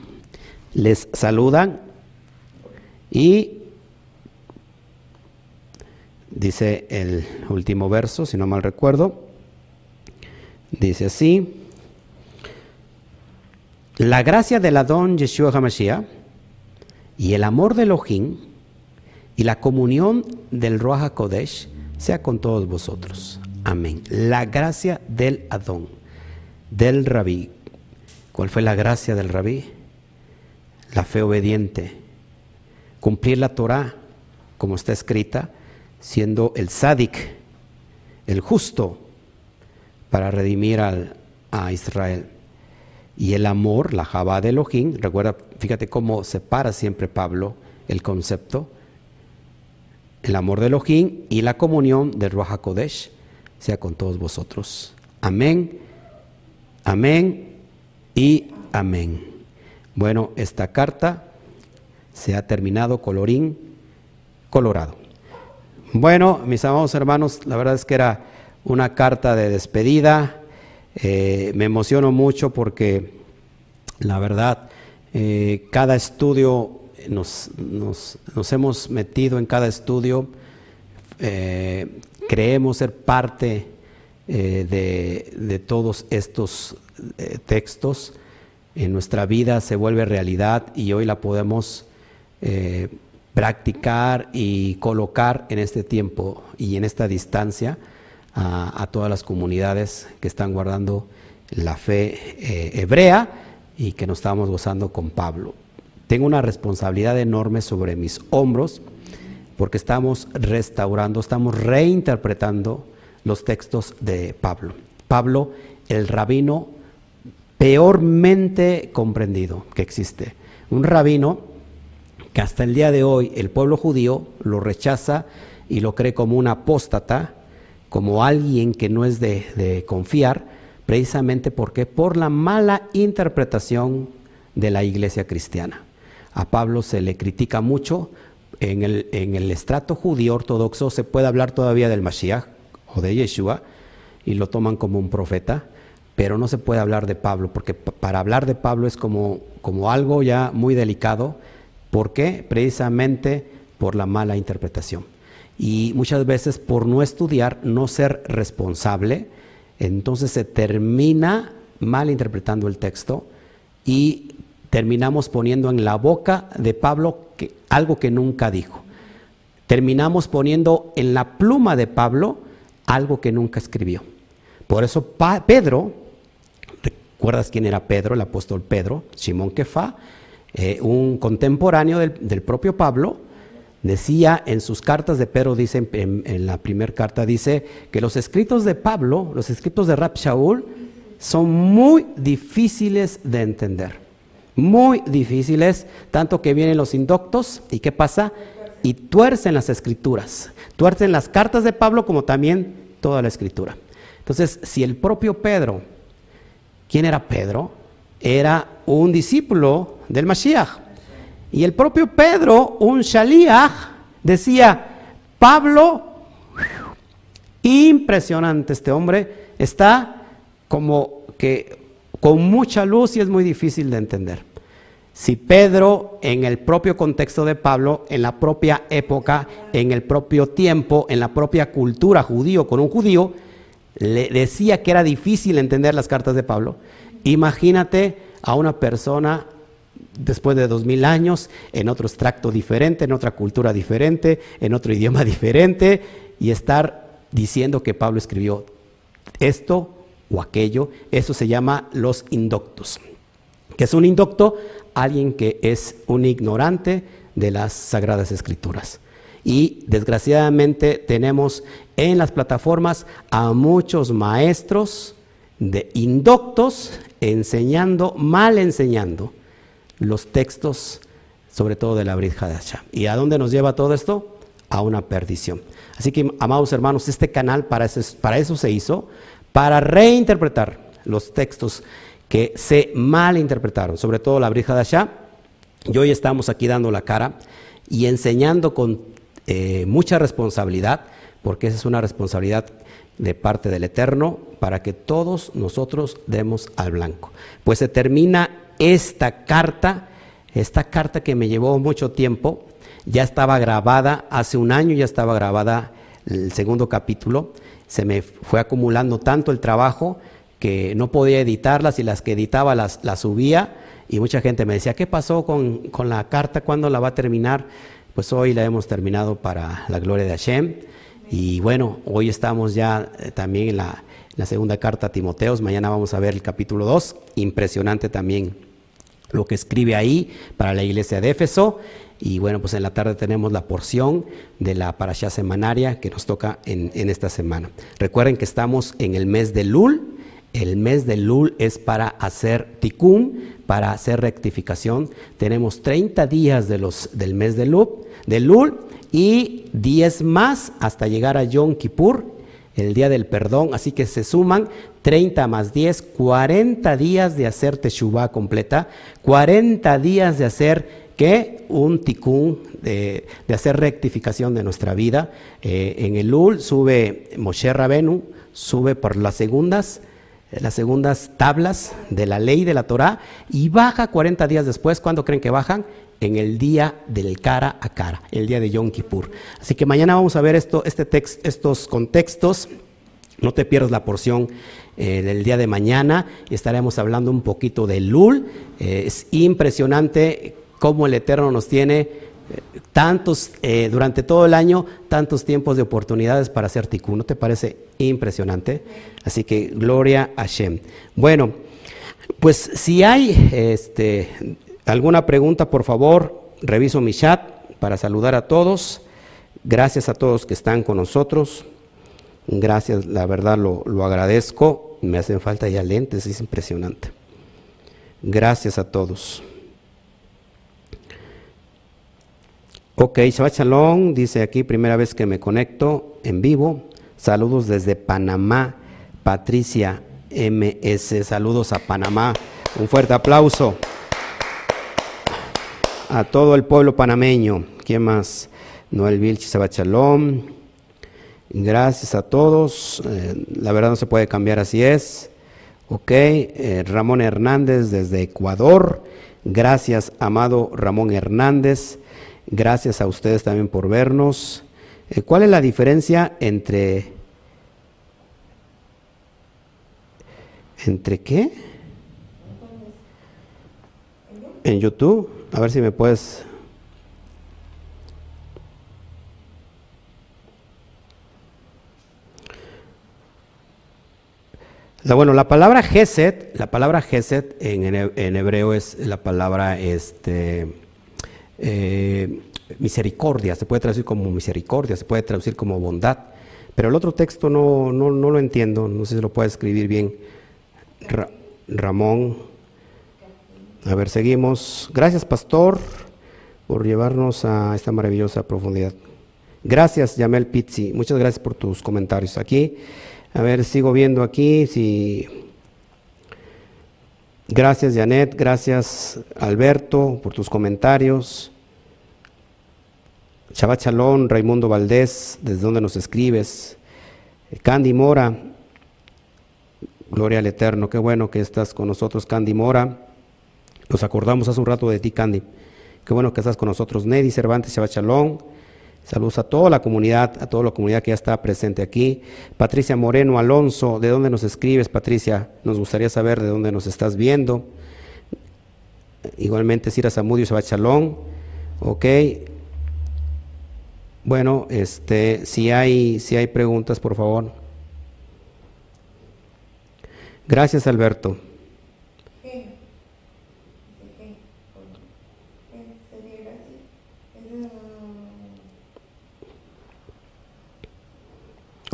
les saludan y dice el último verso, si no mal recuerdo, dice así, la gracia del Adón Yeshua HaMashiach y el amor de Elohim y la comunión del Ruach HaKodesh sea con todos vosotros. Amén. La gracia del Adón, del Rabí. ¿Cuál fue la gracia del Rabí? La fe obediente. Cumplir la Torah, como está escrita, siendo el sádic, el justo, para redimir a Israel. Y el amor, la Jabá de Elohim, recuerda, fíjate cómo separa siempre Pablo el concepto el amor de Elohim y la comunión del Ruach HaKodesh sea con todos vosotros. Amén, amén y amén. Bueno, esta carta se ha terminado colorín colorado. Bueno, mis amados hermanos, la verdad es que era una carta de despedida. Eh, me emociono mucho porque la verdad, eh, cada estudio nos, hemos metido en cada estudio, eh, creemos ser parte eh, de, todos estos eh, textos. En nuestra vida se vuelve realidad y hoy la podemos practicar y colocar en este tiempo y en esta distancia a, a todas las comunidades que están guardando la fe hebrea y que nos estamos gozando con Pablo. Tengo una responsabilidad enorme sobre mis hombros porque estamos restaurando, estamos reinterpretando los textos de Pablo. Pablo, el rabino peormente comprendido que existe. Un rabino que hasta el día de hoy el pueblo judío lo rechaza y lo cree como un apóstata, como alguien que no es de, de confiar, precisamente porque por la mala interpretación de la iglesia cristiana. A Pablo se le critica mucho. En el, en el estrato judío ortodoxo se puede hablar todavía del Mashiach o de Yeshua y lo toman como un profeta, pero no se puede hablar de Pablo, porque para hablar de Pablo es como, como algo ya muy delicado. ¿Por qué? Precisamente por la mala interpretación. Y muchas veces por no estudiar, no ser responsable, entonces se termina mal interpretando el texto y terminamos poniendo en la boca de Pablo algo que nunca dijo. Terminamos poniendo en la pluma de Pablo algo que nunca escribió. Por eso Pedro, ¿Recuerdas quién era Pedro, el apóstol Pedro? Simón Kefa, eh, un contemporáneo del, propio Pablo, decía en sus cartas de Pedro, dice en, la primera carta, dice que los escritos de Pablo, los escritos de Rab Shaul, son muy difíciles de entender. Muy difíciles, tanto que vienen los indoctos y ¿qué pasa? Y tuercen las escrituras, tuercen las cartas de Pablo como también toda la escritura. Entonces, si el propio Pedro, ¿quién era Pedro? Era un discípulo del Mashiach. Y el propio Pedro, un shaliach, decía, Pablo, impresionante este hombre, está como que con mucha luz y es muy difícil de entender. Si Pedro, en el propio contexto de Pablo, en la propia época, en el propio tiempo, en la propia cultura judío con un judío, le decía que era difícil entender las cartas de Pablo, imagínate a una persona después de dos mil años, en otro extracto diferente, en otra cultura diferente, en otro idioma diferente, y estar diciendo que Pablo escribió esto o aquello, eso se llama los indoctos. ¿Qué es un indocto? Alguien que es un ignorante de las sagradas escrituras. Y desgraciadamente tenemos en las plataformas a muchos maestros de indoctos enseñando, mal enseñando los textos, sobre todo de la Brit. ¿Y a dónde nos lleva todo esto? A una perdición. Así que, amados hermanos, este canal para eso, para eso se hizo, para reinterpretar los textos que se malinterpretaron, sobre todo la Brit Hadasha. Y hoy estamos aquí dando la cara y enseñando con eh, mucha responsabilidad, porque esa es una responsabilidad de parte del Eterno, para que todos nosotros demos al blanco. Pues se termina esta carta, esta carta que me llevó mucho tiempo, ya estaba grabada, hace un año ya estaba grabada el segundo capítulo, se me fue acumulando tanto el trabajo que no podía editarlas y las que editaba las, subía y mucha gente me decía, ¿qué pasó con, con la carta? ¿Cuándo la va a terminar? Pues hoy la hemos terminado para la gloria de Hashem. Y bueno, hoy estamos ya eh, también en la, la, segunda carta a Timoteos. Mañana vamos a ver el capítulo 2. Impresionante también lo que escribe ahí para la iglesia de Éfeso. Y bueno, pues en la tarde tenemos la porción de la parashá semanaria que nos toca en, esta semana. Recuerden que estamos en el mes de Lul. El mes de Lul es para hacer tikkun, para hacer rectificación. Tenemos 30 días de los, del mes de Lul, de Lul y 10 más hasta llegar a Yom Kippur, el día del perdón. Así que se suman 30 más 10, 40 días de hacer Teshuvah completa, 40 días de hacer que un tikkun, de, hacer rectificación de nuestra vida. Eh, en el Lul sube Moshe Rabenu, sube por las segundas, las segundas tablas de la ley de la Torah y baja 40 días después. ¿Cuándo creen que bajan? En el día del cara a cara, el día de Yom Kippur. Así que mañana vamos a ver esto, este estos contextos. No te pierdas la porción eh, del día de mañana y estaremos hablando un poquito de Lul. Eh, es impresionante cómo el Eterno nos tiene eh, tantos, durante todo el año, tantos tiempos de oportunidades para hacer tikkun. ¿No te parece impresionante? Así que gloria a Shem. Bueno, pues si hay este, alguna pregunta, por favor, reviso mi chat para saludar a todos. Gracias a todos que están con nosotros. Gracias, la verdad lo, lo agradezco me hacen falta ya lentes, es impresionante. Gracias a todos. Ok, Shabbat dice aquí, primera vez que me conecto en vivo. Saludos desde Panamá, Patricia MS. Saludos a Panamá. Un fuerte aplauso a todo el pueblo panameño. ¿Quién más? Noel Vilch, Shabbat. Gracias a todos. Eh, la verdad no se puede cambiar, así es. Ok, eh, Ramón Hernández desde Ecuador. Gracias, amado Ramón Hernández. Gracias a ustedes también por vernos. Eh, ¿Cuál es la diferencia entre... ¿Entre qué? En YouTube. A ver si me puedes bueno, la palabra Geset, la palabra Geset en, hebreo es la palabra este, eh, misericordia, se puede traducir como misericordia, se puede traducir como bondad, pero el otro texto no, no, no lo entiendo, no sé si lo puede escribir bien. Ramón. A ver, seguimos. Gracias, pastor, por llevarnos a esta maravillosa profundidad. Gracias, Yamel Pizzi. Muchas gracias por tus comentarios aquí. A ver, sigo viendo aquí si... Gracias, Janet. Gracias, Alberto, por tus comentarios. Chava Chalón, Raimundo Valdés, desde donde nos escribes. Candy Mora, gloria al Eterno. Qué bueno que estás con nosotros, Candy Mora. Nos acordamos hace un rato de ti, Candy. Qué bueno que estás con nosotros. Nedi Cervantes, Chava Chalón. Saludos a toda la comunidad, a toda la comunidad que ya está presente aquí. Patricia Moreno Alonso, ¿de dónde nos escribes, Patricia? Nos gustaría saber de dónde nos estás viendo. Igualmente, Cira Zamudio Sebachalón. Ok. Bueno, este, si hay, si hay preguntas, por favor. Gracias, Alberto.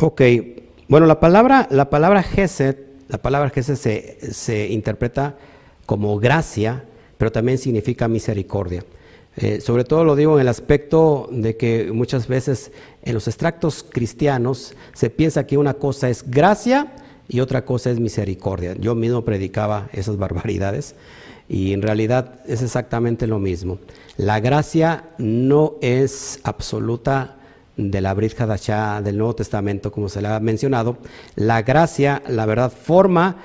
Ok, bueno, la palabra, la palabra Gesed, la palabra Gesed se, se interpreta como gracia, pero también significa misericordia. Eh, sobre todo lo digo en el aspecto de que muchas veces en los extractos cristianos se piensa que una cosa es gracia y otra cosa es misericordia. Yo mismo predicaba esas barbaridades y en realidad es exactamente lo mismo. La gracia no es absoluta de la Brit Hadashah del Nuevo Testamento, como se le ha mencionado, la gracia, la verdad, forma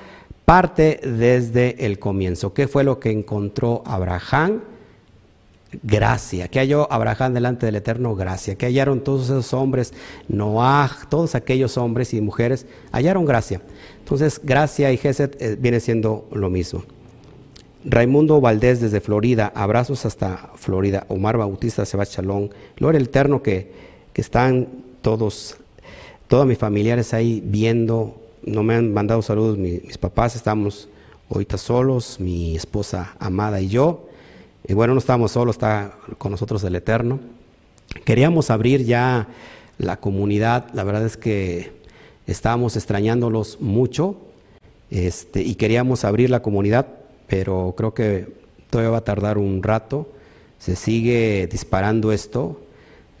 parte desde el comienzo. ¿Qué fue lo que encontró Abraham? Gracia. ¿Qué halló Abraham delante del Eterno? Gracia. ¿Qué hallaron todos esos hombres? Noah, todos aquellos hombres y mujeres hallaron gracia. Entonces, gracia y Geset eh, viene siendo lo mismo. Raimundo Valdés desde Florida, abrazos hasta Florida. Omar Bautista, Sebastián. Gloria Eterno que están todos, todos mis familiares ahí viendo, no me han mandado saludos mis, papás, estamos ahorita solos, mi esposa amada y yo. Y bueno, no estamos solos, está con nosotros el Eterno. Queríamos abrir ya la comunidad, la verdad es que estábamos extrañándolos mucho este, y queríamos abrir la comunidad, pero creo que todavía va a tardar un rato. Se sigue disparando esto.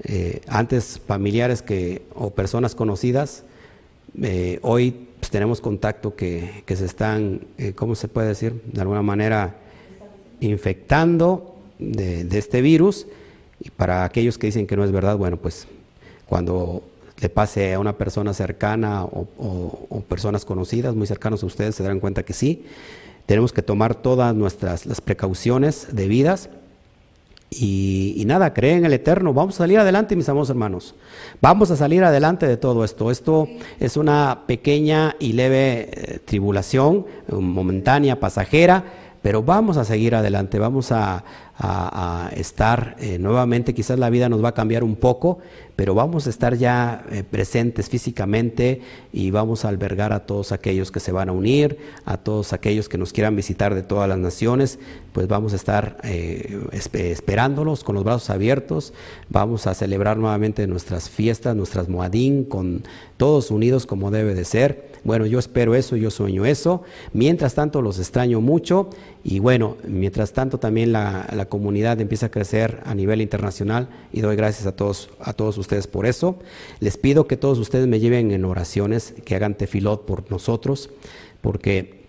Eh, antes familiares que, o personas conocidas, eh, hoy pues, tenemos contacto que, se están, eh, ¿cómo se puede decir? De alguna manera infectando de, este virus. Y para aquellos que dicen que no es verdad, bueno, pues cuando le pase a una persona cercana o, o, personas conocidas, muy cercanos a ustedes, se darán cuenta que sí. Tenemos que tomar todas nuestras las precauciones debidas y, nada, creen en el Eterno. Vamos a salir adelante, mis amados hermanos. Vamos a salir adelante de todo esto. Esto es una pequeña y leve eh, tribulación, momentánea, pasajera, pero vamos a seguir adelante. Vamos a, estar eh, nuevamente. Quizás la vida nos va a cambiar un poco, pero vamos a estar ya eh, presentes físicamente y vamos a albergar a todos aquellos que se van a unir, a todos aquellos que nos quieran visitar de todas las naciones, pues vamos a estar eh, esperándolos con los brazos abiertos, vamos a celebrar nuevamente nuestras fiestas, nuestras moadín, con todos unidos como debe de ser. Bueno, yo espero eso, yo sueño eso. Mientras tanto, los extraño mucho y bueno, mientras tanto también la, la comunidad empieza a crecer a nivel internacional y doy gracias a todos, a todos ustedes por eso. Les pido que todos ustedes me lleven en oraciones, que hagan tefilot por nosotros, porque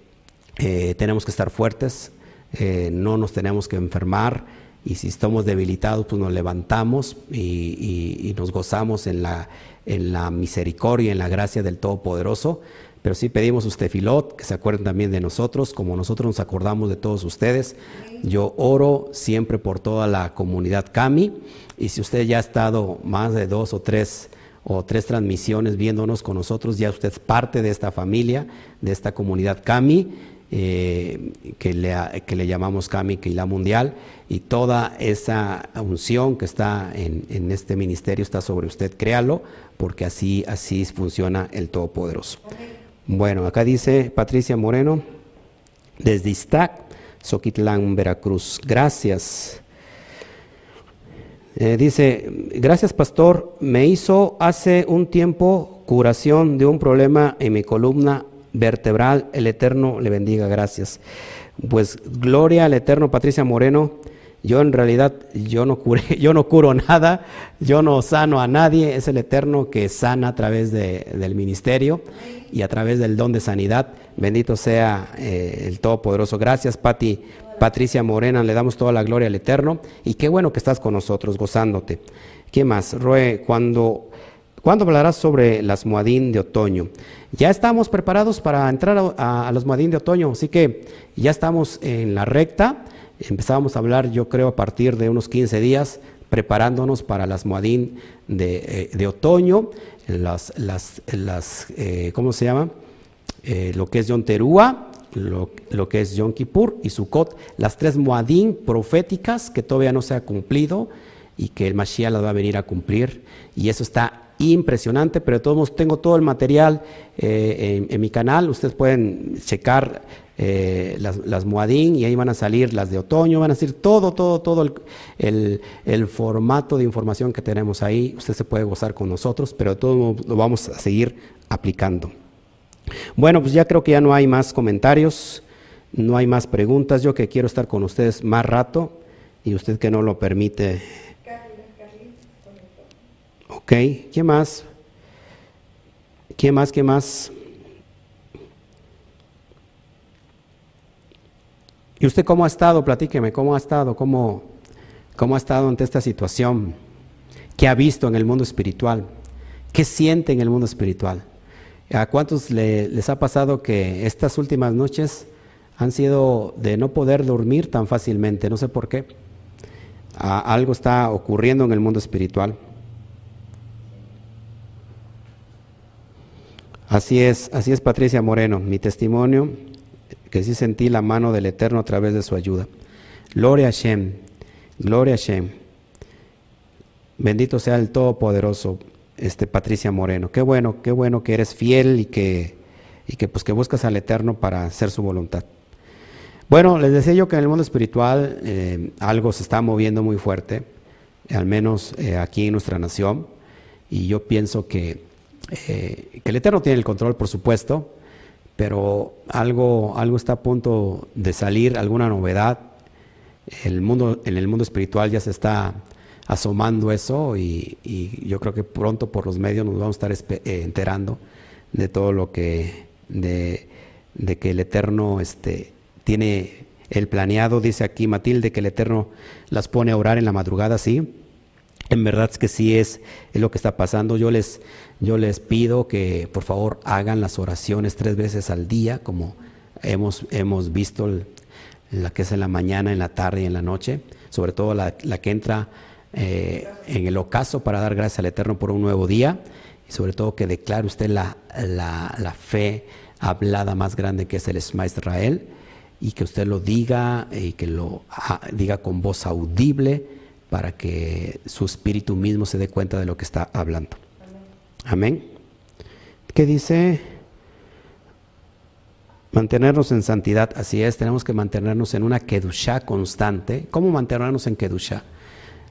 eh, tenemos que estar fuertes, eh, no nos tenemos que enfermar y si estamos debilitados, pues nos levantamos y, nos gozamos en la, en la misericordia, en la gracia del Todopoderoso. Pero sí pedimos usted filot, que se acuerden también de nosotros, como nosotros nos acordamos de todos ustedes. Yo oro siempre por toda la comunidad Cami y si usted ya ha estado más de dos o tres o tres transmisiones viéndonos con nosotros, ya usted es parte de esta familia, de esta comunidad Cami, eh, que, le, que le llamamos Cami la Mundial, y toda esa unción que está en, en, este ministerio está sobre usted, créalo, porque así, así funciona el Todopoderoso. Bueno, acá dice Patricia Moreno, desde Iztac, Soquitlán, Veracruz. Gracias. Eh, dice, gracias pastor, me hizo hace un tiempo curación de un problema en mi columna vertebral, el Eterno le bendiga, gracias. Pues gloria al Eterno, Patricia Moreno. Yo en realidad yo no curé, yo no curo nada, yo no sano a nadie, es el Eterno que sana a través del ministerio y a través del don de sanidad. Bendito sea eh, el Todopoderoso. Gracias, Pati, Patricia Morena, le damos toda la gloria al Eterno y qué bueno que estás con nosotros, gozándote. ¿Qué más? Roe, cuando ¿Cuándo hablarás sobre las Moadín de otoño? Ya estamos preparados para entrar a, los Moadín de otoño, así que ya estamos en la recta. Empezamos a hablar, yo creo, a partir de unos 15 días, preparándonos para las Moadín de, eh, otoño, las, las, las eh, ¿cómo se llama? Eh, lo que es Yom Terúa, lo, lo, que es Yom Kippur y Sukkot, las tres Moadín proféticas que todavía no se ha cumplido y que el Mashiach las va a venir a cumplir. Y eso está impresionante, pero de todos modos tengo todo el material en, mi canal, ustedes pueden checar eh, las, las Moadín y ahí van a salir las de otoño, van a salir todo, todo, todo el, el, formato de información que tenemos ahí, usted se puede gozar con nosotros, pero modos lo vamos a seguir aplicando. Bueno, pues ya creo que ya no hay más comentarios, no hay más preguntas, yo que quiero estar con ustedes más rato y usted que no lo permite Ok, ¿qué más? ¿Qué más? ¿Qué más? ¿Y usted cómo ha estado? Platíqueme, ¿cómo ha estado? ¿Cómo, cómo ha estado ante esta situación? ¿Qué ha visto en el mundo espiritual? ¿Qué siente en el mundo espiritual? ¿A cuántos les ha pasado que estas últimas noches han sido de no poder dormir tan fácilmente? No sé por qué. algo está ocurriendo en el mundo espiritual. Así es, así es Patricia Moreno, mi testimonio, que sí sentí la mano del Eterno a través de su ayuda. Gloria a Shem, gloria a Shem. Bendito sea el Todopoderoso, este Patricia Moreno. Qué bueno, qué bueno que eres fiel y que, y que pues que buscas al Eterno para hacer su voluntad. Bueno, les decía yo que en el mundo espiritual eh, algo se está moviendo muy fuerte, al menos eh, aquí en nuestra nación, y yo pienso que eh, que el Eterno tiene el control, por supuesto, pero algo, algo está a punto de salir, alguna novedad. El mundo, en el mundo espiritual ya se está asomando eso y, yo creo que pronto por los medios nos vamos a estar eh, enterando de todo lo que, de, que el Eterno este, tiene el planeado, dice aquí Matilde, que el Eterno las pone a orar en la madrugada, sí. En verdad es que sí es lo que está pasando. Yo les, yo les pido que por favor hagan las oraciones tres veces al día, como hemos, hemos visto la que es en la mañana, en la tarde y en la noche, sobre todo la, que entra eh, en el ocaso para dar gracias al Eterno por un nuevo día, y sobre todo que declare usted la, la, fe hablada más grande que es el Esma Israel, y que usted lo diga y que lo diga con voz audible para que su espíritu mismo se dé cuenta de lo que está hablando. Amén. ¿Qué dice? Mantenernos en santidad, así es, tenemos que mantenernos en una kedushá constante. ¿Cómo mantenernos en kedushá?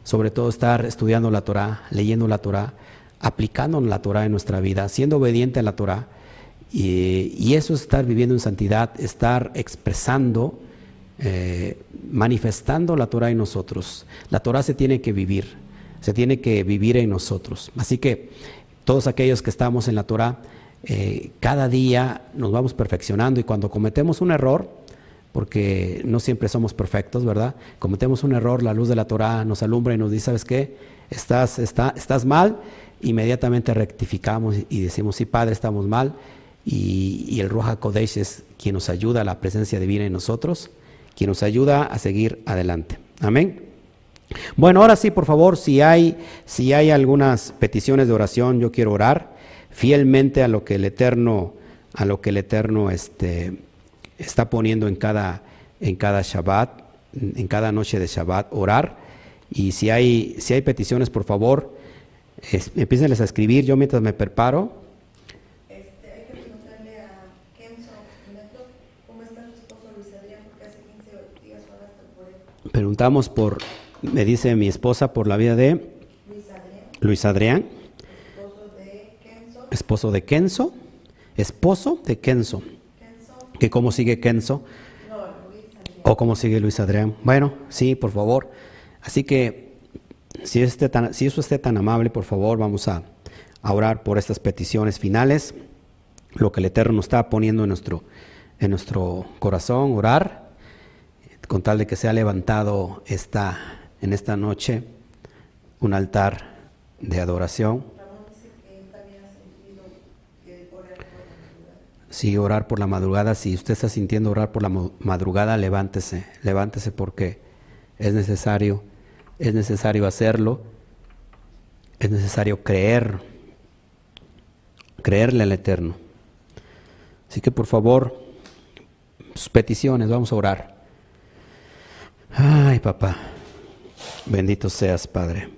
Sobre todo estar estudiando la Torah, leyendo la Torah, aplicando la Torah en nuestra vida, siendo obediente a la Torah. Y, y eso es estar viviendo en santidad, estar expresando, eh, manifestando la Torah en nosotros. La Torah se tiene que vivir, se tiene que vivir en nosotros. Así que todos aquellos que estamos en la Torah, eh, cada día nos vamos perfeccionando y cuando cometemos un error, porque no siempre somos perfectos, ¿verdad? Cometemos un error, la luz de la Torah nos alumbra y nos dice, ¿sabes qué? Estás, está, estás mal, inmediatamente rectificamos y decimos, sí, Padre, estamos mal. Y, el Ruach Kodesh es quien nos ayuda la presencia divina en nosotros, quien nos ayuda a seguir adelante. Amén. Bueno, ahora sí, por favor, si hay, si hay algunas peticiones de oración, yo quiero orar fielmente a lo que el Eterno, a lo que el Eterno este, está poniendo en cada, en cada Shabbat, en cada noche de Shabbat, orar. Y si hay, si hay peticiones, por favor, es, a escribir, yo mientras me preparo. Este, hay que preguntarle a Kenzo, ¿cómo está su esposo Luis Adrián? Porque hace 15 días hasta por él. Preguntamos por me dice mi esposa, por la vida de Luis Adrián, esposo de Kenzo, esposo de Kenzo, que cómo sigue Kenzo, o cómo sigue Luis Adrián. Bueno, sí, por favor. Así que si, si eso esté tan amable, por favor, vamos a, a orar por estas peticiones finales, lo que el Eterno nos está poniendo en nuestro, en nuestro corazón, orar, con tal de que sea levantado esta, en esta noche un altar de adoración. Sí, orar por la madrugada. Si usted está sintiendo orar por la madrugada, levántese, levántese porque es necesario, es necesario hacerlo, es necesario creer, creerle al Eterno. Así que por favor, sus peticiones, vamos a orar. Ay, papá, bendito seas, Padre.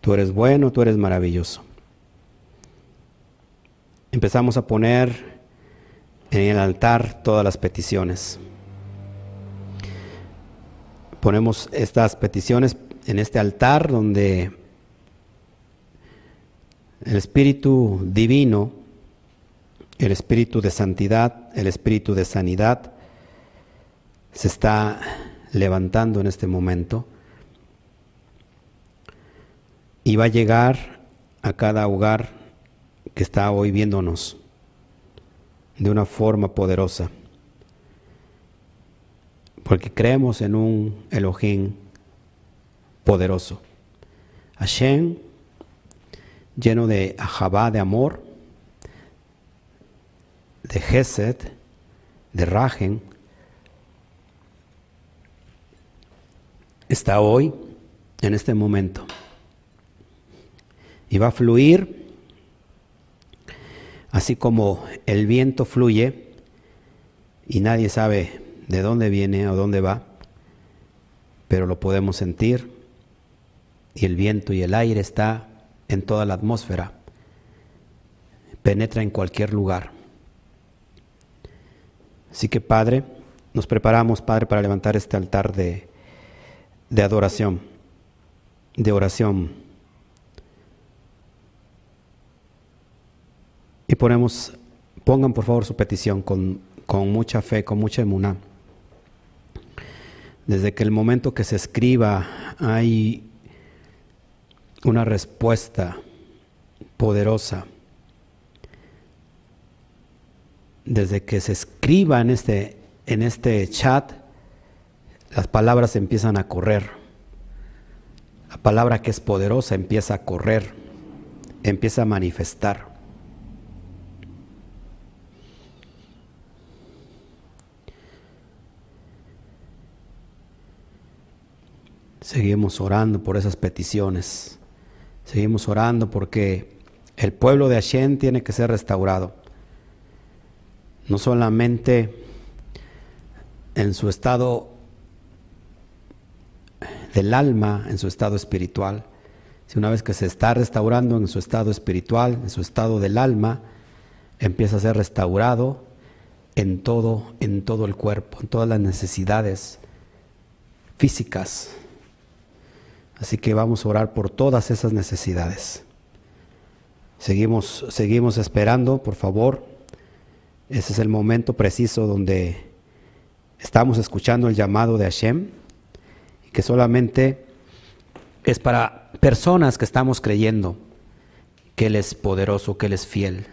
Tú eres bueno, tú eres maravilloso. Empezamos a poner en el altar todas las peticiones. Ponemos estas peticiones en este altar donde el Espíritu Divino, el Espíritu de Santidad, el Espíritu de Sanidad, se está levantando en este momento y va a llegar a cada hogar que está hoy viéndonos de una forma poderosa. Porque creemos en un Elohim poderoso. Hashem, lleno de ajabá, de amor, de Gesed, de Rajen, está hoy, en este momento y va a fluir así como el viento fluye y nadie sabe de dónde viene o dónde va, pero lo podemos sentir y el viento y el aire está en toda la atmósfera, penetra en cualquier lugar. Así que Padre, nos preparamos, Padre, para levantar este altar de, de adoración, de oración Y ponemos, pongan por favor su petición con, mucha fe, con mucha emuná. Desde que el momento que se escriba hay una respuesta poderosa. Desde que se escriba en este, en este chat, las palabras empiezan a correr. La palabra que es poderosa empieza a correr, empieza a manifestar. Seguimos orando por esas peticiones. Seguimos orando porque el pueblo de Hashem tiene que ser restaurado. No solamente en su estado del alma, en su estado espiritual, si una vez que se está restaurando en su estado espiritual, en su estado del alma, empieza a ser restaurado en todo, en todo el cuerpo, en todas las necesidades físicas, Así que vamos a orar por todas esas necesidades. Seguimos, seguimos esperando, por favor. Ese es el momento preciso donde estamos escuchando el llamado de Hashem que solamente es para personas que estamos creyendo que Él es poderoso, que Él es fiel,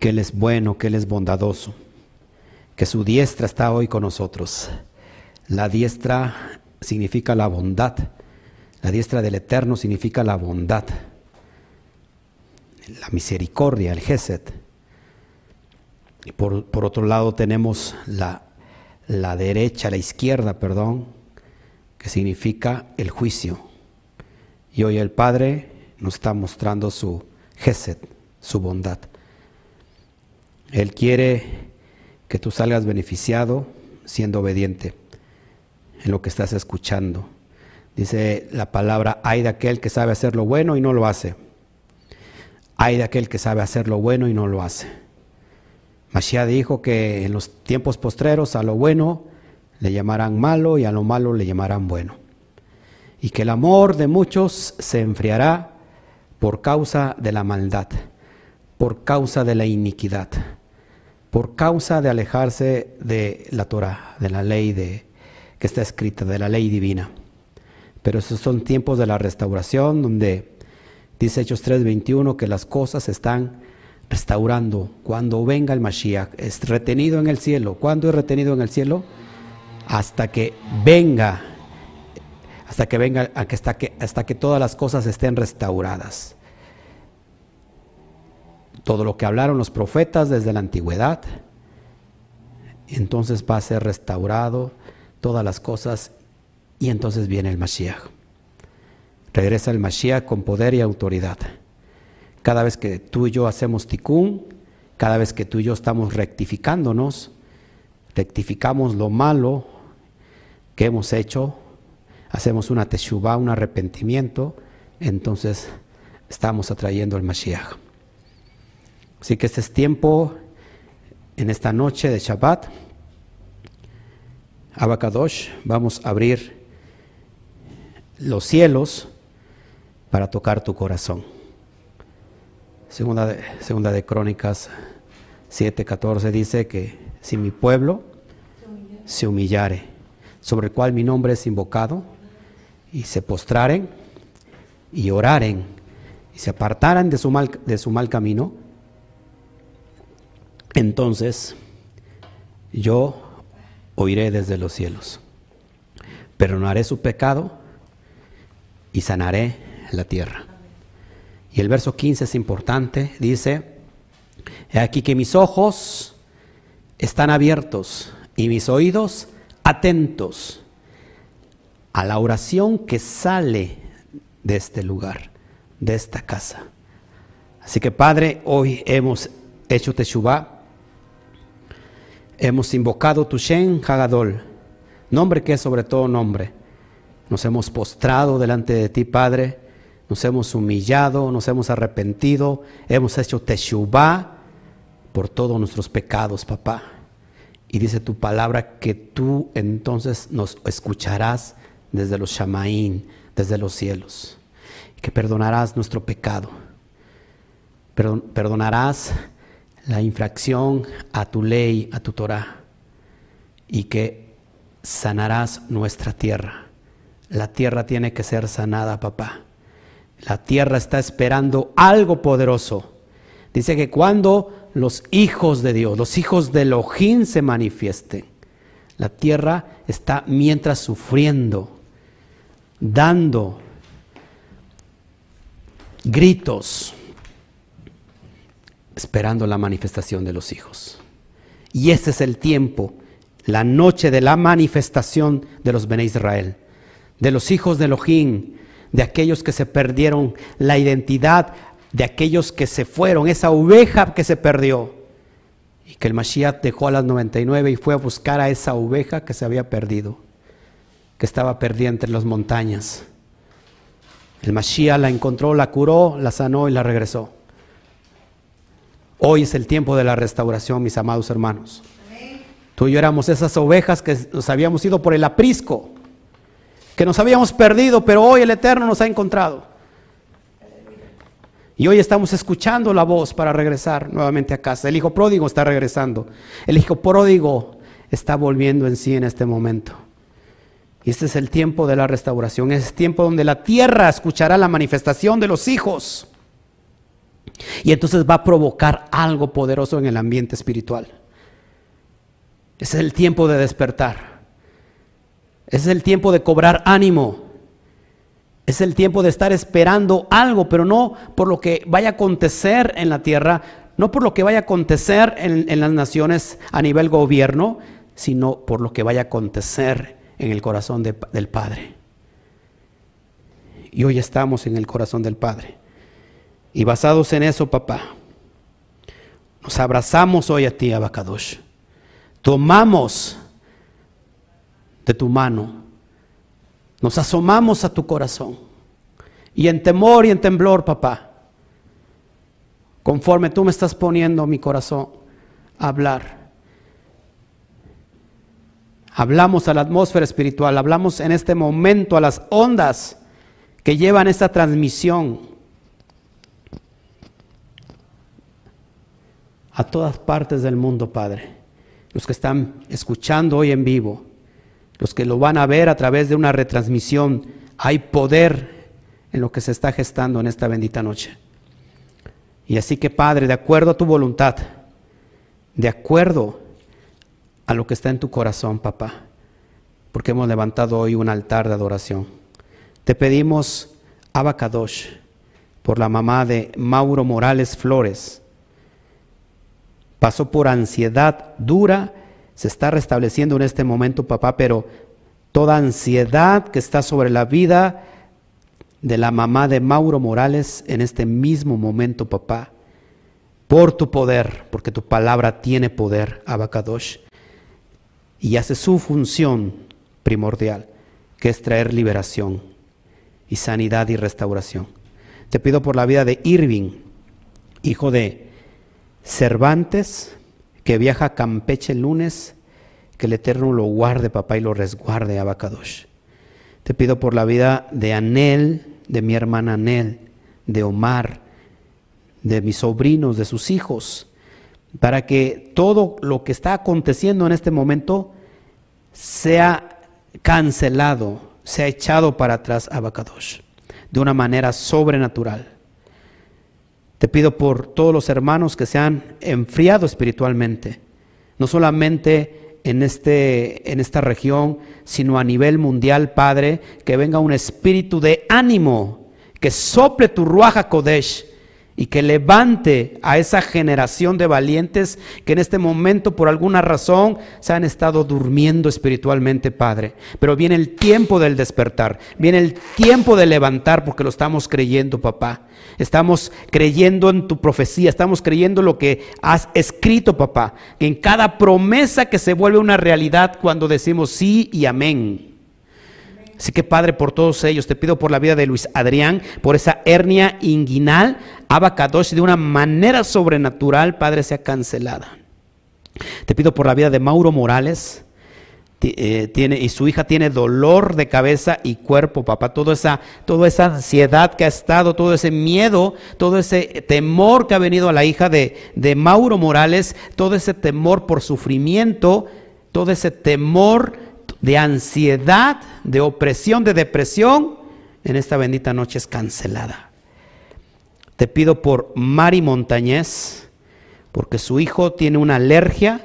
que Él es bueno, que Él es bondadoso que su diestra está hoy con nosotros. La diestra significa la bondad. La diestra del Eterno significa la bondad. La misericordia, el Gesed. Y por, otro lado tenemos la, la derecha, la izquierda, perdón, que significa el juicio. Y hoy el Padre nos está mostrando su Gesed, su bondad. Él quiere que tú salgas beneficiado siendo obediente en lo que estás escuchando. Dice la palabra, hay de aquel que sabe hacer lo bueno y no lo hace. Hay de aquel que sabe hacer lo bueno y no lo hace. Mashiach dijo que en los tiempos postreros a lo bueno le llamarán malo y a lo malo le llamarán bueno. Y que el amor de muchos se enfriará por causa de la maldad, por causa de la iniquidad, por causa de alejarse de la Torah, de la ley de, que está escrita, de la ley divina. Pero esos son tiempos de la restauración donde dice Hechos 3:21 que las cosas están restaurando cuando venga el Mashiach. Es retenido en el cielo. ¿Cuándo es retenido en el cielo? Hasta que venga, hasta que venga, hasta que, hasta que todas las cosas estén restauradas. Todo lo que hablaron los profetas desde la antigüedad, entonces va a ser restaurado todas las cosas y entonces viene el Mashiach. Regresa el Mashiach con poder y autoridad. Cada vez que tú y yo hacemos tikkun, cada vez que tú y yo estamos rectificándonos, rectificamos lo malo que hemos hecho, hacemos una teshuvah, un arrepentimiento, entonces estamos atrayendo el Mashiach. Así que este es tiempo, en esta noche de Shabbat, Abacadosh, vamos a abrir los cielos para tocar tu corazón. Segunda de, segunda de Crónicas 7:14 dice que si mi pueblo se humillare, sobre el cual mi nombre es invocado, y se postraren y oraren y se apartaran de su mal, de su mal camino, entonces yo oiré desde los cielos, perdonaré su pecado y sanaré la tierra. Y el verso 15 es importante, dice, he aquí que mis ojos están abiertos y mis oídos atentos a la oración que sale de este lugar, de esta casa. Así que Padre, hoy hemos hecho Teshuvah, hemos invocado tu Shen Hagadol, nombre que es sobre todo nombre. Nos hemos postrado delante de ti, Padre, nos hemos humillado, nos hemos arrepentido, hemos hecho teshuvah por todos nuestros pecados, papá. Y dice tu palabra que tú entonces nos escucharás desde los shamaín, desde los cielos, que perdonarás nuestro pecado, perdonarás la infracción a tu ley, a tu Torah, y que sanarás nuestra tierra. La tierra tiene que ser sanada, papá. La tierra está esperando algo poderoso. Dice que cuando los hijos de Dios, los hijos de Elohim se manifiesten, la tierra está mientras sufriendo, dando gritos, esperando la manifestación de los hijos. Y ese es el tiempo, la noche de la manifestación de los Bene Israel, de los hijos de Elohim, de aquellos que se perdieron la identidad, de aquellos que se fueron, esa oveja que se perdió. Y que el Mashiach dejó a las 99 y fue a buscar a esa oveja que se había perdido, que estaba perdida entre las montañas. El Mashiach la encontró, la curó, la sanó y la regresó. Hoy es el tiempo de la restauración, mis amados hermanos. Tú y yo éramos esas ovejas que nos habíamos ido por el aprisco que nos habíamos perdido, pero hoy el Eterno nos ha encontrado. Y hoy estamos escuchando la voz para regresar nuevamente a casa. El hijo pródigo está regresando. El hijo pródigo está volviendo en sí en este momento. Y este es el tiempo de la restauración. Es el tiempo donde la tierra escuchará la manifestación de los hijos. Y entonces va a provocar algo poderoso en el ambiente espiritual. Es el tiempo de despertar. Es el tiempo de cobrar ánimo. Es el tiempo de estar esperando algo, pero no por lo que vaya a acontecer en la tierra, no por lo que vaya a acontecer en, las naciones a nivel gobierno, sino por lo que vaya a acontecer en el corazón del Padre. Y hoy estamos en el corazón del Padre. Y basados en eso, papá, nos abrazamos hoy a ti, Abacadosh. Tomamos de tu mano. Nos asomamos a tu corazón. Y en temor y en temblor, papá, conforme tú me estás poniendo mi corazón hablar. Hablamos a la atmósfera espiritual, hablamos en este momento a las ondas que llevan esta transmisión a todas partes del mundo, Padre. Los que están escuchando hoy en vivo, los que lo van a ver a través de una retransmisión, hay poder en lo que se está gestando en esta bendita noche. Y así que, Padre, de acuerdo a tu voluntad, de acuerdo a lo que está en tu corazón, papá, porque hemos levantado hoy un altar de adoración. Te pedimos, Abacadosh, por la mamá de Mauro Morales Flores. Pasó por ansiedad dura, se está restableciendo en este momento, papá, pero toda ansiedad que está sobre la vida de la mamá de Mauro Morales en este mismo momento, papá, por tu poder, porque tu palabra tiene poder, Abacadosh, y hace su función primordial, que es traer liberación y sanidad y restauración. Te pido por la vida de Irving, hijo de Cervantes, que viaja a Campeche el lunes, que el Eterno lo guarde, papá, y lo resguarde, Abacadosh. Te pido por la vida de Anel, de mi hermana Nel, de Omar, de mis sobrinos, de sus hijos, para que todo lo que está aconteciendo en este momento sea cancelado, sea echado para atrás a Bacadosh, de una manera sobrenatural. Te pido por todos los hermanos que se han enfriado espiritualmente, no solamente en, este, en esta región, sino a nivel mundial, Padre, que venga un espíritu de ánimo, que sople tu Ruaja Kodesh y que levante a esa generación de valientes que en este momento por alguna razón se han estado durmiendo espiritualmente, Padre. Pero viene el tiempo del despertar, viene el tiempo de levantar porque lo estamos creyendo, papá. Estamos creyendo en tu profecía, estamos creyendo lo que has escrito, papá. En cada promesa que se vuelve una realidad cuando decimos sí y amén. Así que Padre, por todos ellos, te pido por la vida de Luis Adrián, por esa hernia inguinal, Abacadosh, de una manera sobrenatural, Padre, sea cancelada. Te pido por la vida de Mauro Morales, eh, tiene, y su hija tiene dolor de cabeza y cuerpo, papá. Toda esa, esa ansiedad que ha estado, todo ese miedo, todo ese temor que ha venido a la hija de, de Mauro Morales, todo ese temor por sufrimiento, todo ese temor de ansiedad, de opresión, de depresión, en esta bendita noche es cancelada. Te pido por Mari Montañez, porque su hijo tiene una alergia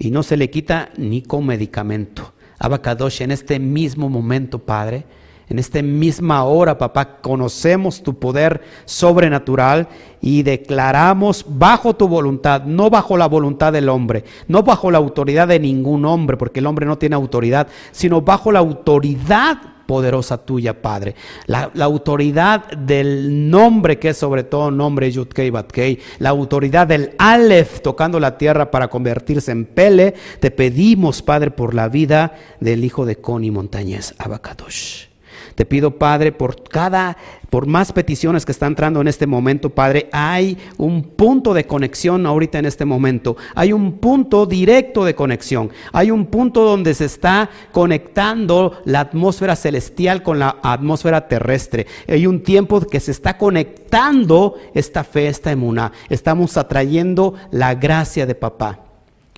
y no se le quita ni con medicamento. Abacadosh, en este mismo momento, Padre, en esta misma hora, papá, conocemos tu poder sobrenatural y declaramos bajo tu voluntad, no bajo la voluntad del hombre, no bajo la autoridad de ningún hombre, porque el hombre no tiene autoridad, sino bajo la autoridad poderosa tuya, Padre. La, autoridad del nombre que es sobre todo nombre Yudkei Batkei, la autoridad del Aleph tocando la tierra para convertirse en Pele, te pedimos, Padre, por la vida del hijo de Coni Montañez, Abacadosh. Te pido, Padre, por cada, por más peticiones que están entrando en este momento, Padre, hay un punto de conexión ahorita en este momento. Hay un punto directo de conexión. Hay un punto donde se está conectando la atmósfera celestial con la atmósfera terrestre. Hay un tiempo que se está conectando esta fe, esta emuna. Estamos atrayendo la gracia de papá.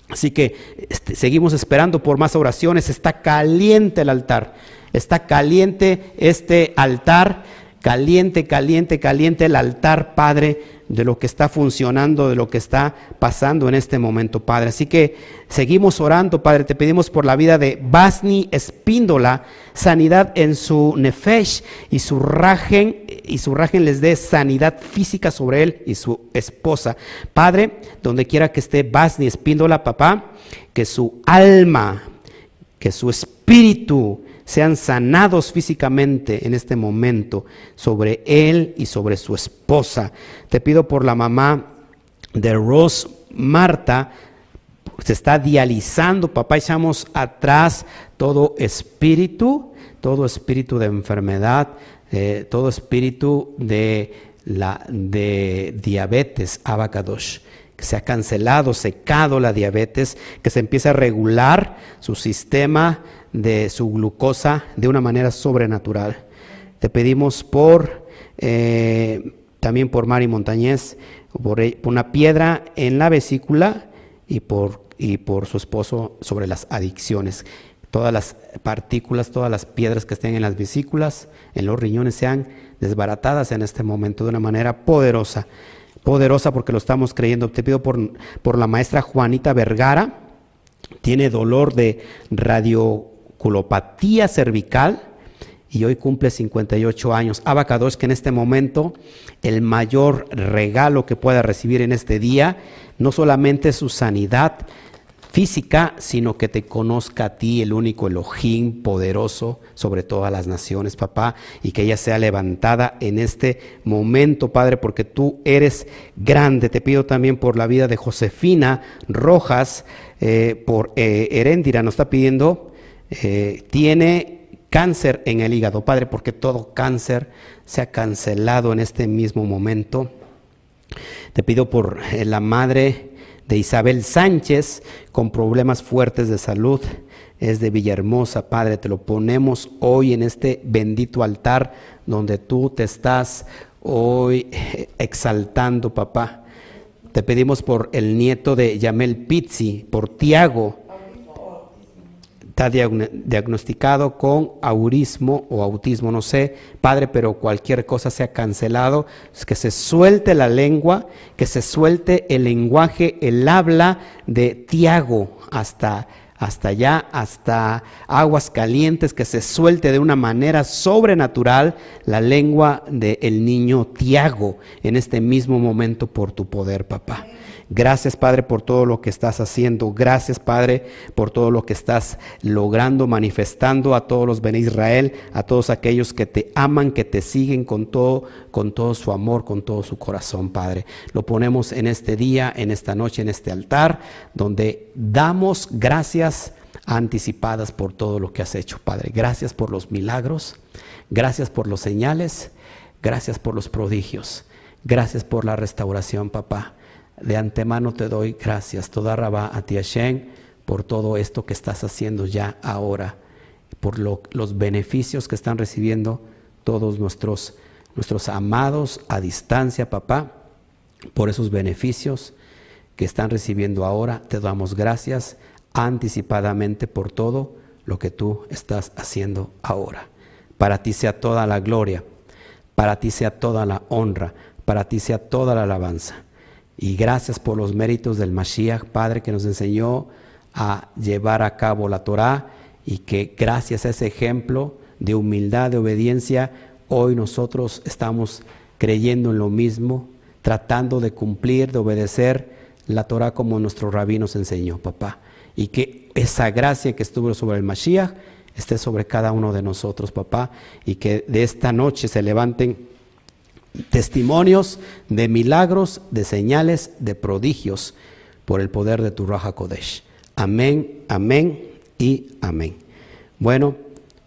Así que este, seguimos esperando por más oraciones. Está caliente el altar. Está caliente este altar, caliente, caliente, caliente el altar, Padre, de lo que está funcionando, de lo que está pasando en este momento, Padre. Así que seguimos orando, Padre. Te pedimos por la vida de Basni Espíndola, sanidad en su nefesh y su rajen, y su rajen les dé sanidad física sobre él y su esposa. Padre, donde quiera que esté Basni Espíndola, papá, que su alma, que su espíritu, sean sanados físicamente en este momento sobre él y sobre su esposa. Te pido por la mamá de Rose Marta, se está dializando, papá, echamos atrás todo espíritu, todo espíritu de enfermedad, eh, todo espíritu de, la, de diabetes, abacados que se ha cancelado, secado la diabetes, que se empiece a regular su sistema de su glucosa de una manera sobrenatural. Te pedimos por eh, también por Mari Montañez, por, e, por, una piedra en la vesícula y por, y por su esposo sobre las adicciones. Todas las partículas, todas las piedras que estén en las vesículas, en los riñones, sean desbaratadas en este momento de una manera poderosa. Poderosa porque lo estamos creyendo. Te pido por, por la maestra Juanita Vergara, tiene dolor de radioculopatía cervical y hoy cumple 58 años. Abacados que en este momento el mayor regalo que pueda recibir en este día, no solamente su sanidad física, sino que te conozca a ti, el único Elohim poderoso sobre todas las naciones, papá, y que ella sea levantada en este momento, Padre, porque tú eres grande. Te pido también por la vida de Josefina Rojas, eh, por eh, nos está pidiendo, eh, tiene cáncer en el hígado, Padre, porque todo cáncer se ha cancelado en este mismo momento. Te pido por eh, la madre de Isabel Sánchez con problemas fuertes de salud. Es de Villahermosa, Padre. Te lo ponemos hoy en este bendito altar donde tú te estás hoy eh, exaltando, papá. Te pedimos por el nieto de Yamel Pizzi, por Tiago, está diagnosticado con aurismo o autismo, no sé, Padre, pero cualquier cosa se ha cancelado, que se suelte la lengua, que se suelte el lenguaje, el habla de Tiago hasta hasta allá, hasta aguas calientes, que se suelte de una manera sobrenatural la lengua del niño Tiago en este mismo momento por tu poder, papá. Gracias, Padre, por todo lo que estás haciendo. Gracias, Padre, por todo lo que estás logrando, manifestando a todos los Ben Israel, a todos aquellos que te aman, que te siguen con todo, con todo su amor, con todo su corazón, Padre. Lo ponemos en este día, en esta noche, en este altar, donde damos gracias anticipadas por todo lo que has hecho, Padre. Gracias por los milagros, gracias por los señales, gracias por los prodigios, gracias por la restauración, papá. De antemano te doy gracias, toda rabá a ti Hashem, por todo esto que estás haciendo ya ahora, por los beneficios que están recibiendo todos nuestros, nuestros amados a distancia, papá, por esos beneficios que están recibiendo ahora. Te damos gracias anticipadamente por todo lo que tú estás haciendo ahora. Para ti sea toda la gloria, para ti sea toda la honra, para ti sea toda la alabanza. Y gracias por los méritos del Mashiach, Padre, que nos enseñó a llevar a cabo la Torah y que gracias a ese ejemplo de humildad, de obediencia, hoy nosotros estamos creyendo en lo mismo, tratando de cumplir, de obedecer la Torah como nuestro rabí nos enseñó, papá. Y que esa gracia que estuvo sobre el Mashiach esté sobre cada uno de nosotros, papá, y que de esta noche se levanten testimonios de milagros, de señales, de prodigios por el poder de tu Raja Kodesh. Amén, amén y amén. Bueno,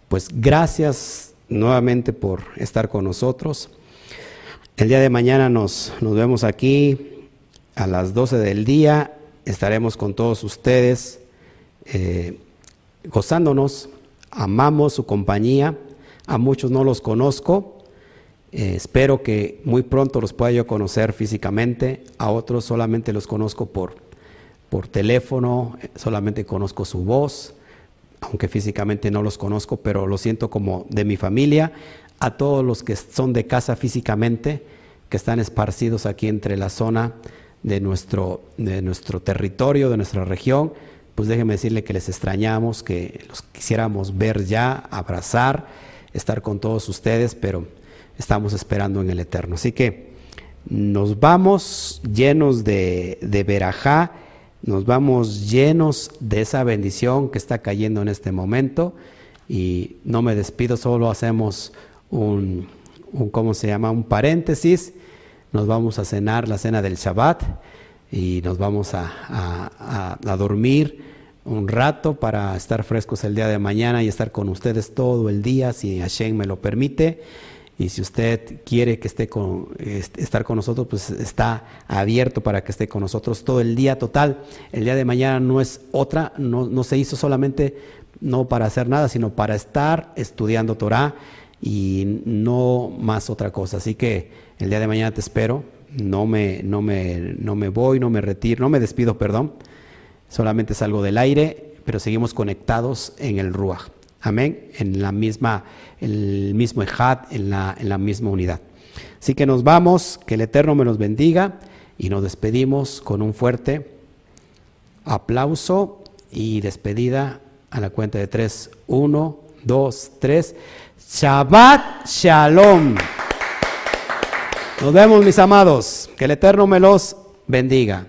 pues gracias nuevamente por estar con nosotros. El día de mañana nos, nos vemos aquí a las 12 del día. Estaremos con todos ustedes eh, gozándonos. Amamos su compañía. A muchos no los conozco, eh, espero que muy pronto los pueda yo conocer físicamente, a otros solamente los conozco por, por teléfono, eh, solamente conozco su voz, aunque físicamente no los conozco, pero lo siento como de mi familia, a todos los que son de casa físicamente, que están esparcidos aquí entre la zona de nuestro, de nuestro territorio, de nuestra región, pues déjenme decirle que les extrañamos, que los quisiéramos ver ya, abrazar, estar con todos ustedes, pero estamos esperando en el Eterno. Así que nos vamos llenos de, de verajá, nos vamos llenos de esa bendición que está cayendo en este momento. Y no me despido, solo hacemos un, un ¿cómo se llama? Un paréntesis. Nos vamos a cenar la cena del Shabbat y nos vamos a, a, a, dormir un rato para estar frescos el día de mañana y estar con ustedes todo el día, si Hashem me lo permite. Y si usted quiere que esté con, estar con nosotros, pues está abierto para que esté con nosotros todo el día total. El día de mañana no es otra, no, no se hizo solamente no para hacer nada, sino para estar estudiando Torah y no más otra cosa. Así que el día de mañana te espero. No me, no me, no me voy, no me retiro, no me despido, perdón. Solamente salgo del aire, pero seguimos conectados en el Ruach. Amén. En la misma, el mismo Ejad, en la, en la misma unidad. Así que nos vamos, que el Eterno me los bendiga y nos despedimos con un fuerte aplauso y despedida a la cuenta de tres. Uno, dos, tres. Shabbat Shalom. Nos vemos, mis amados. Que el Eterno me los bendiga.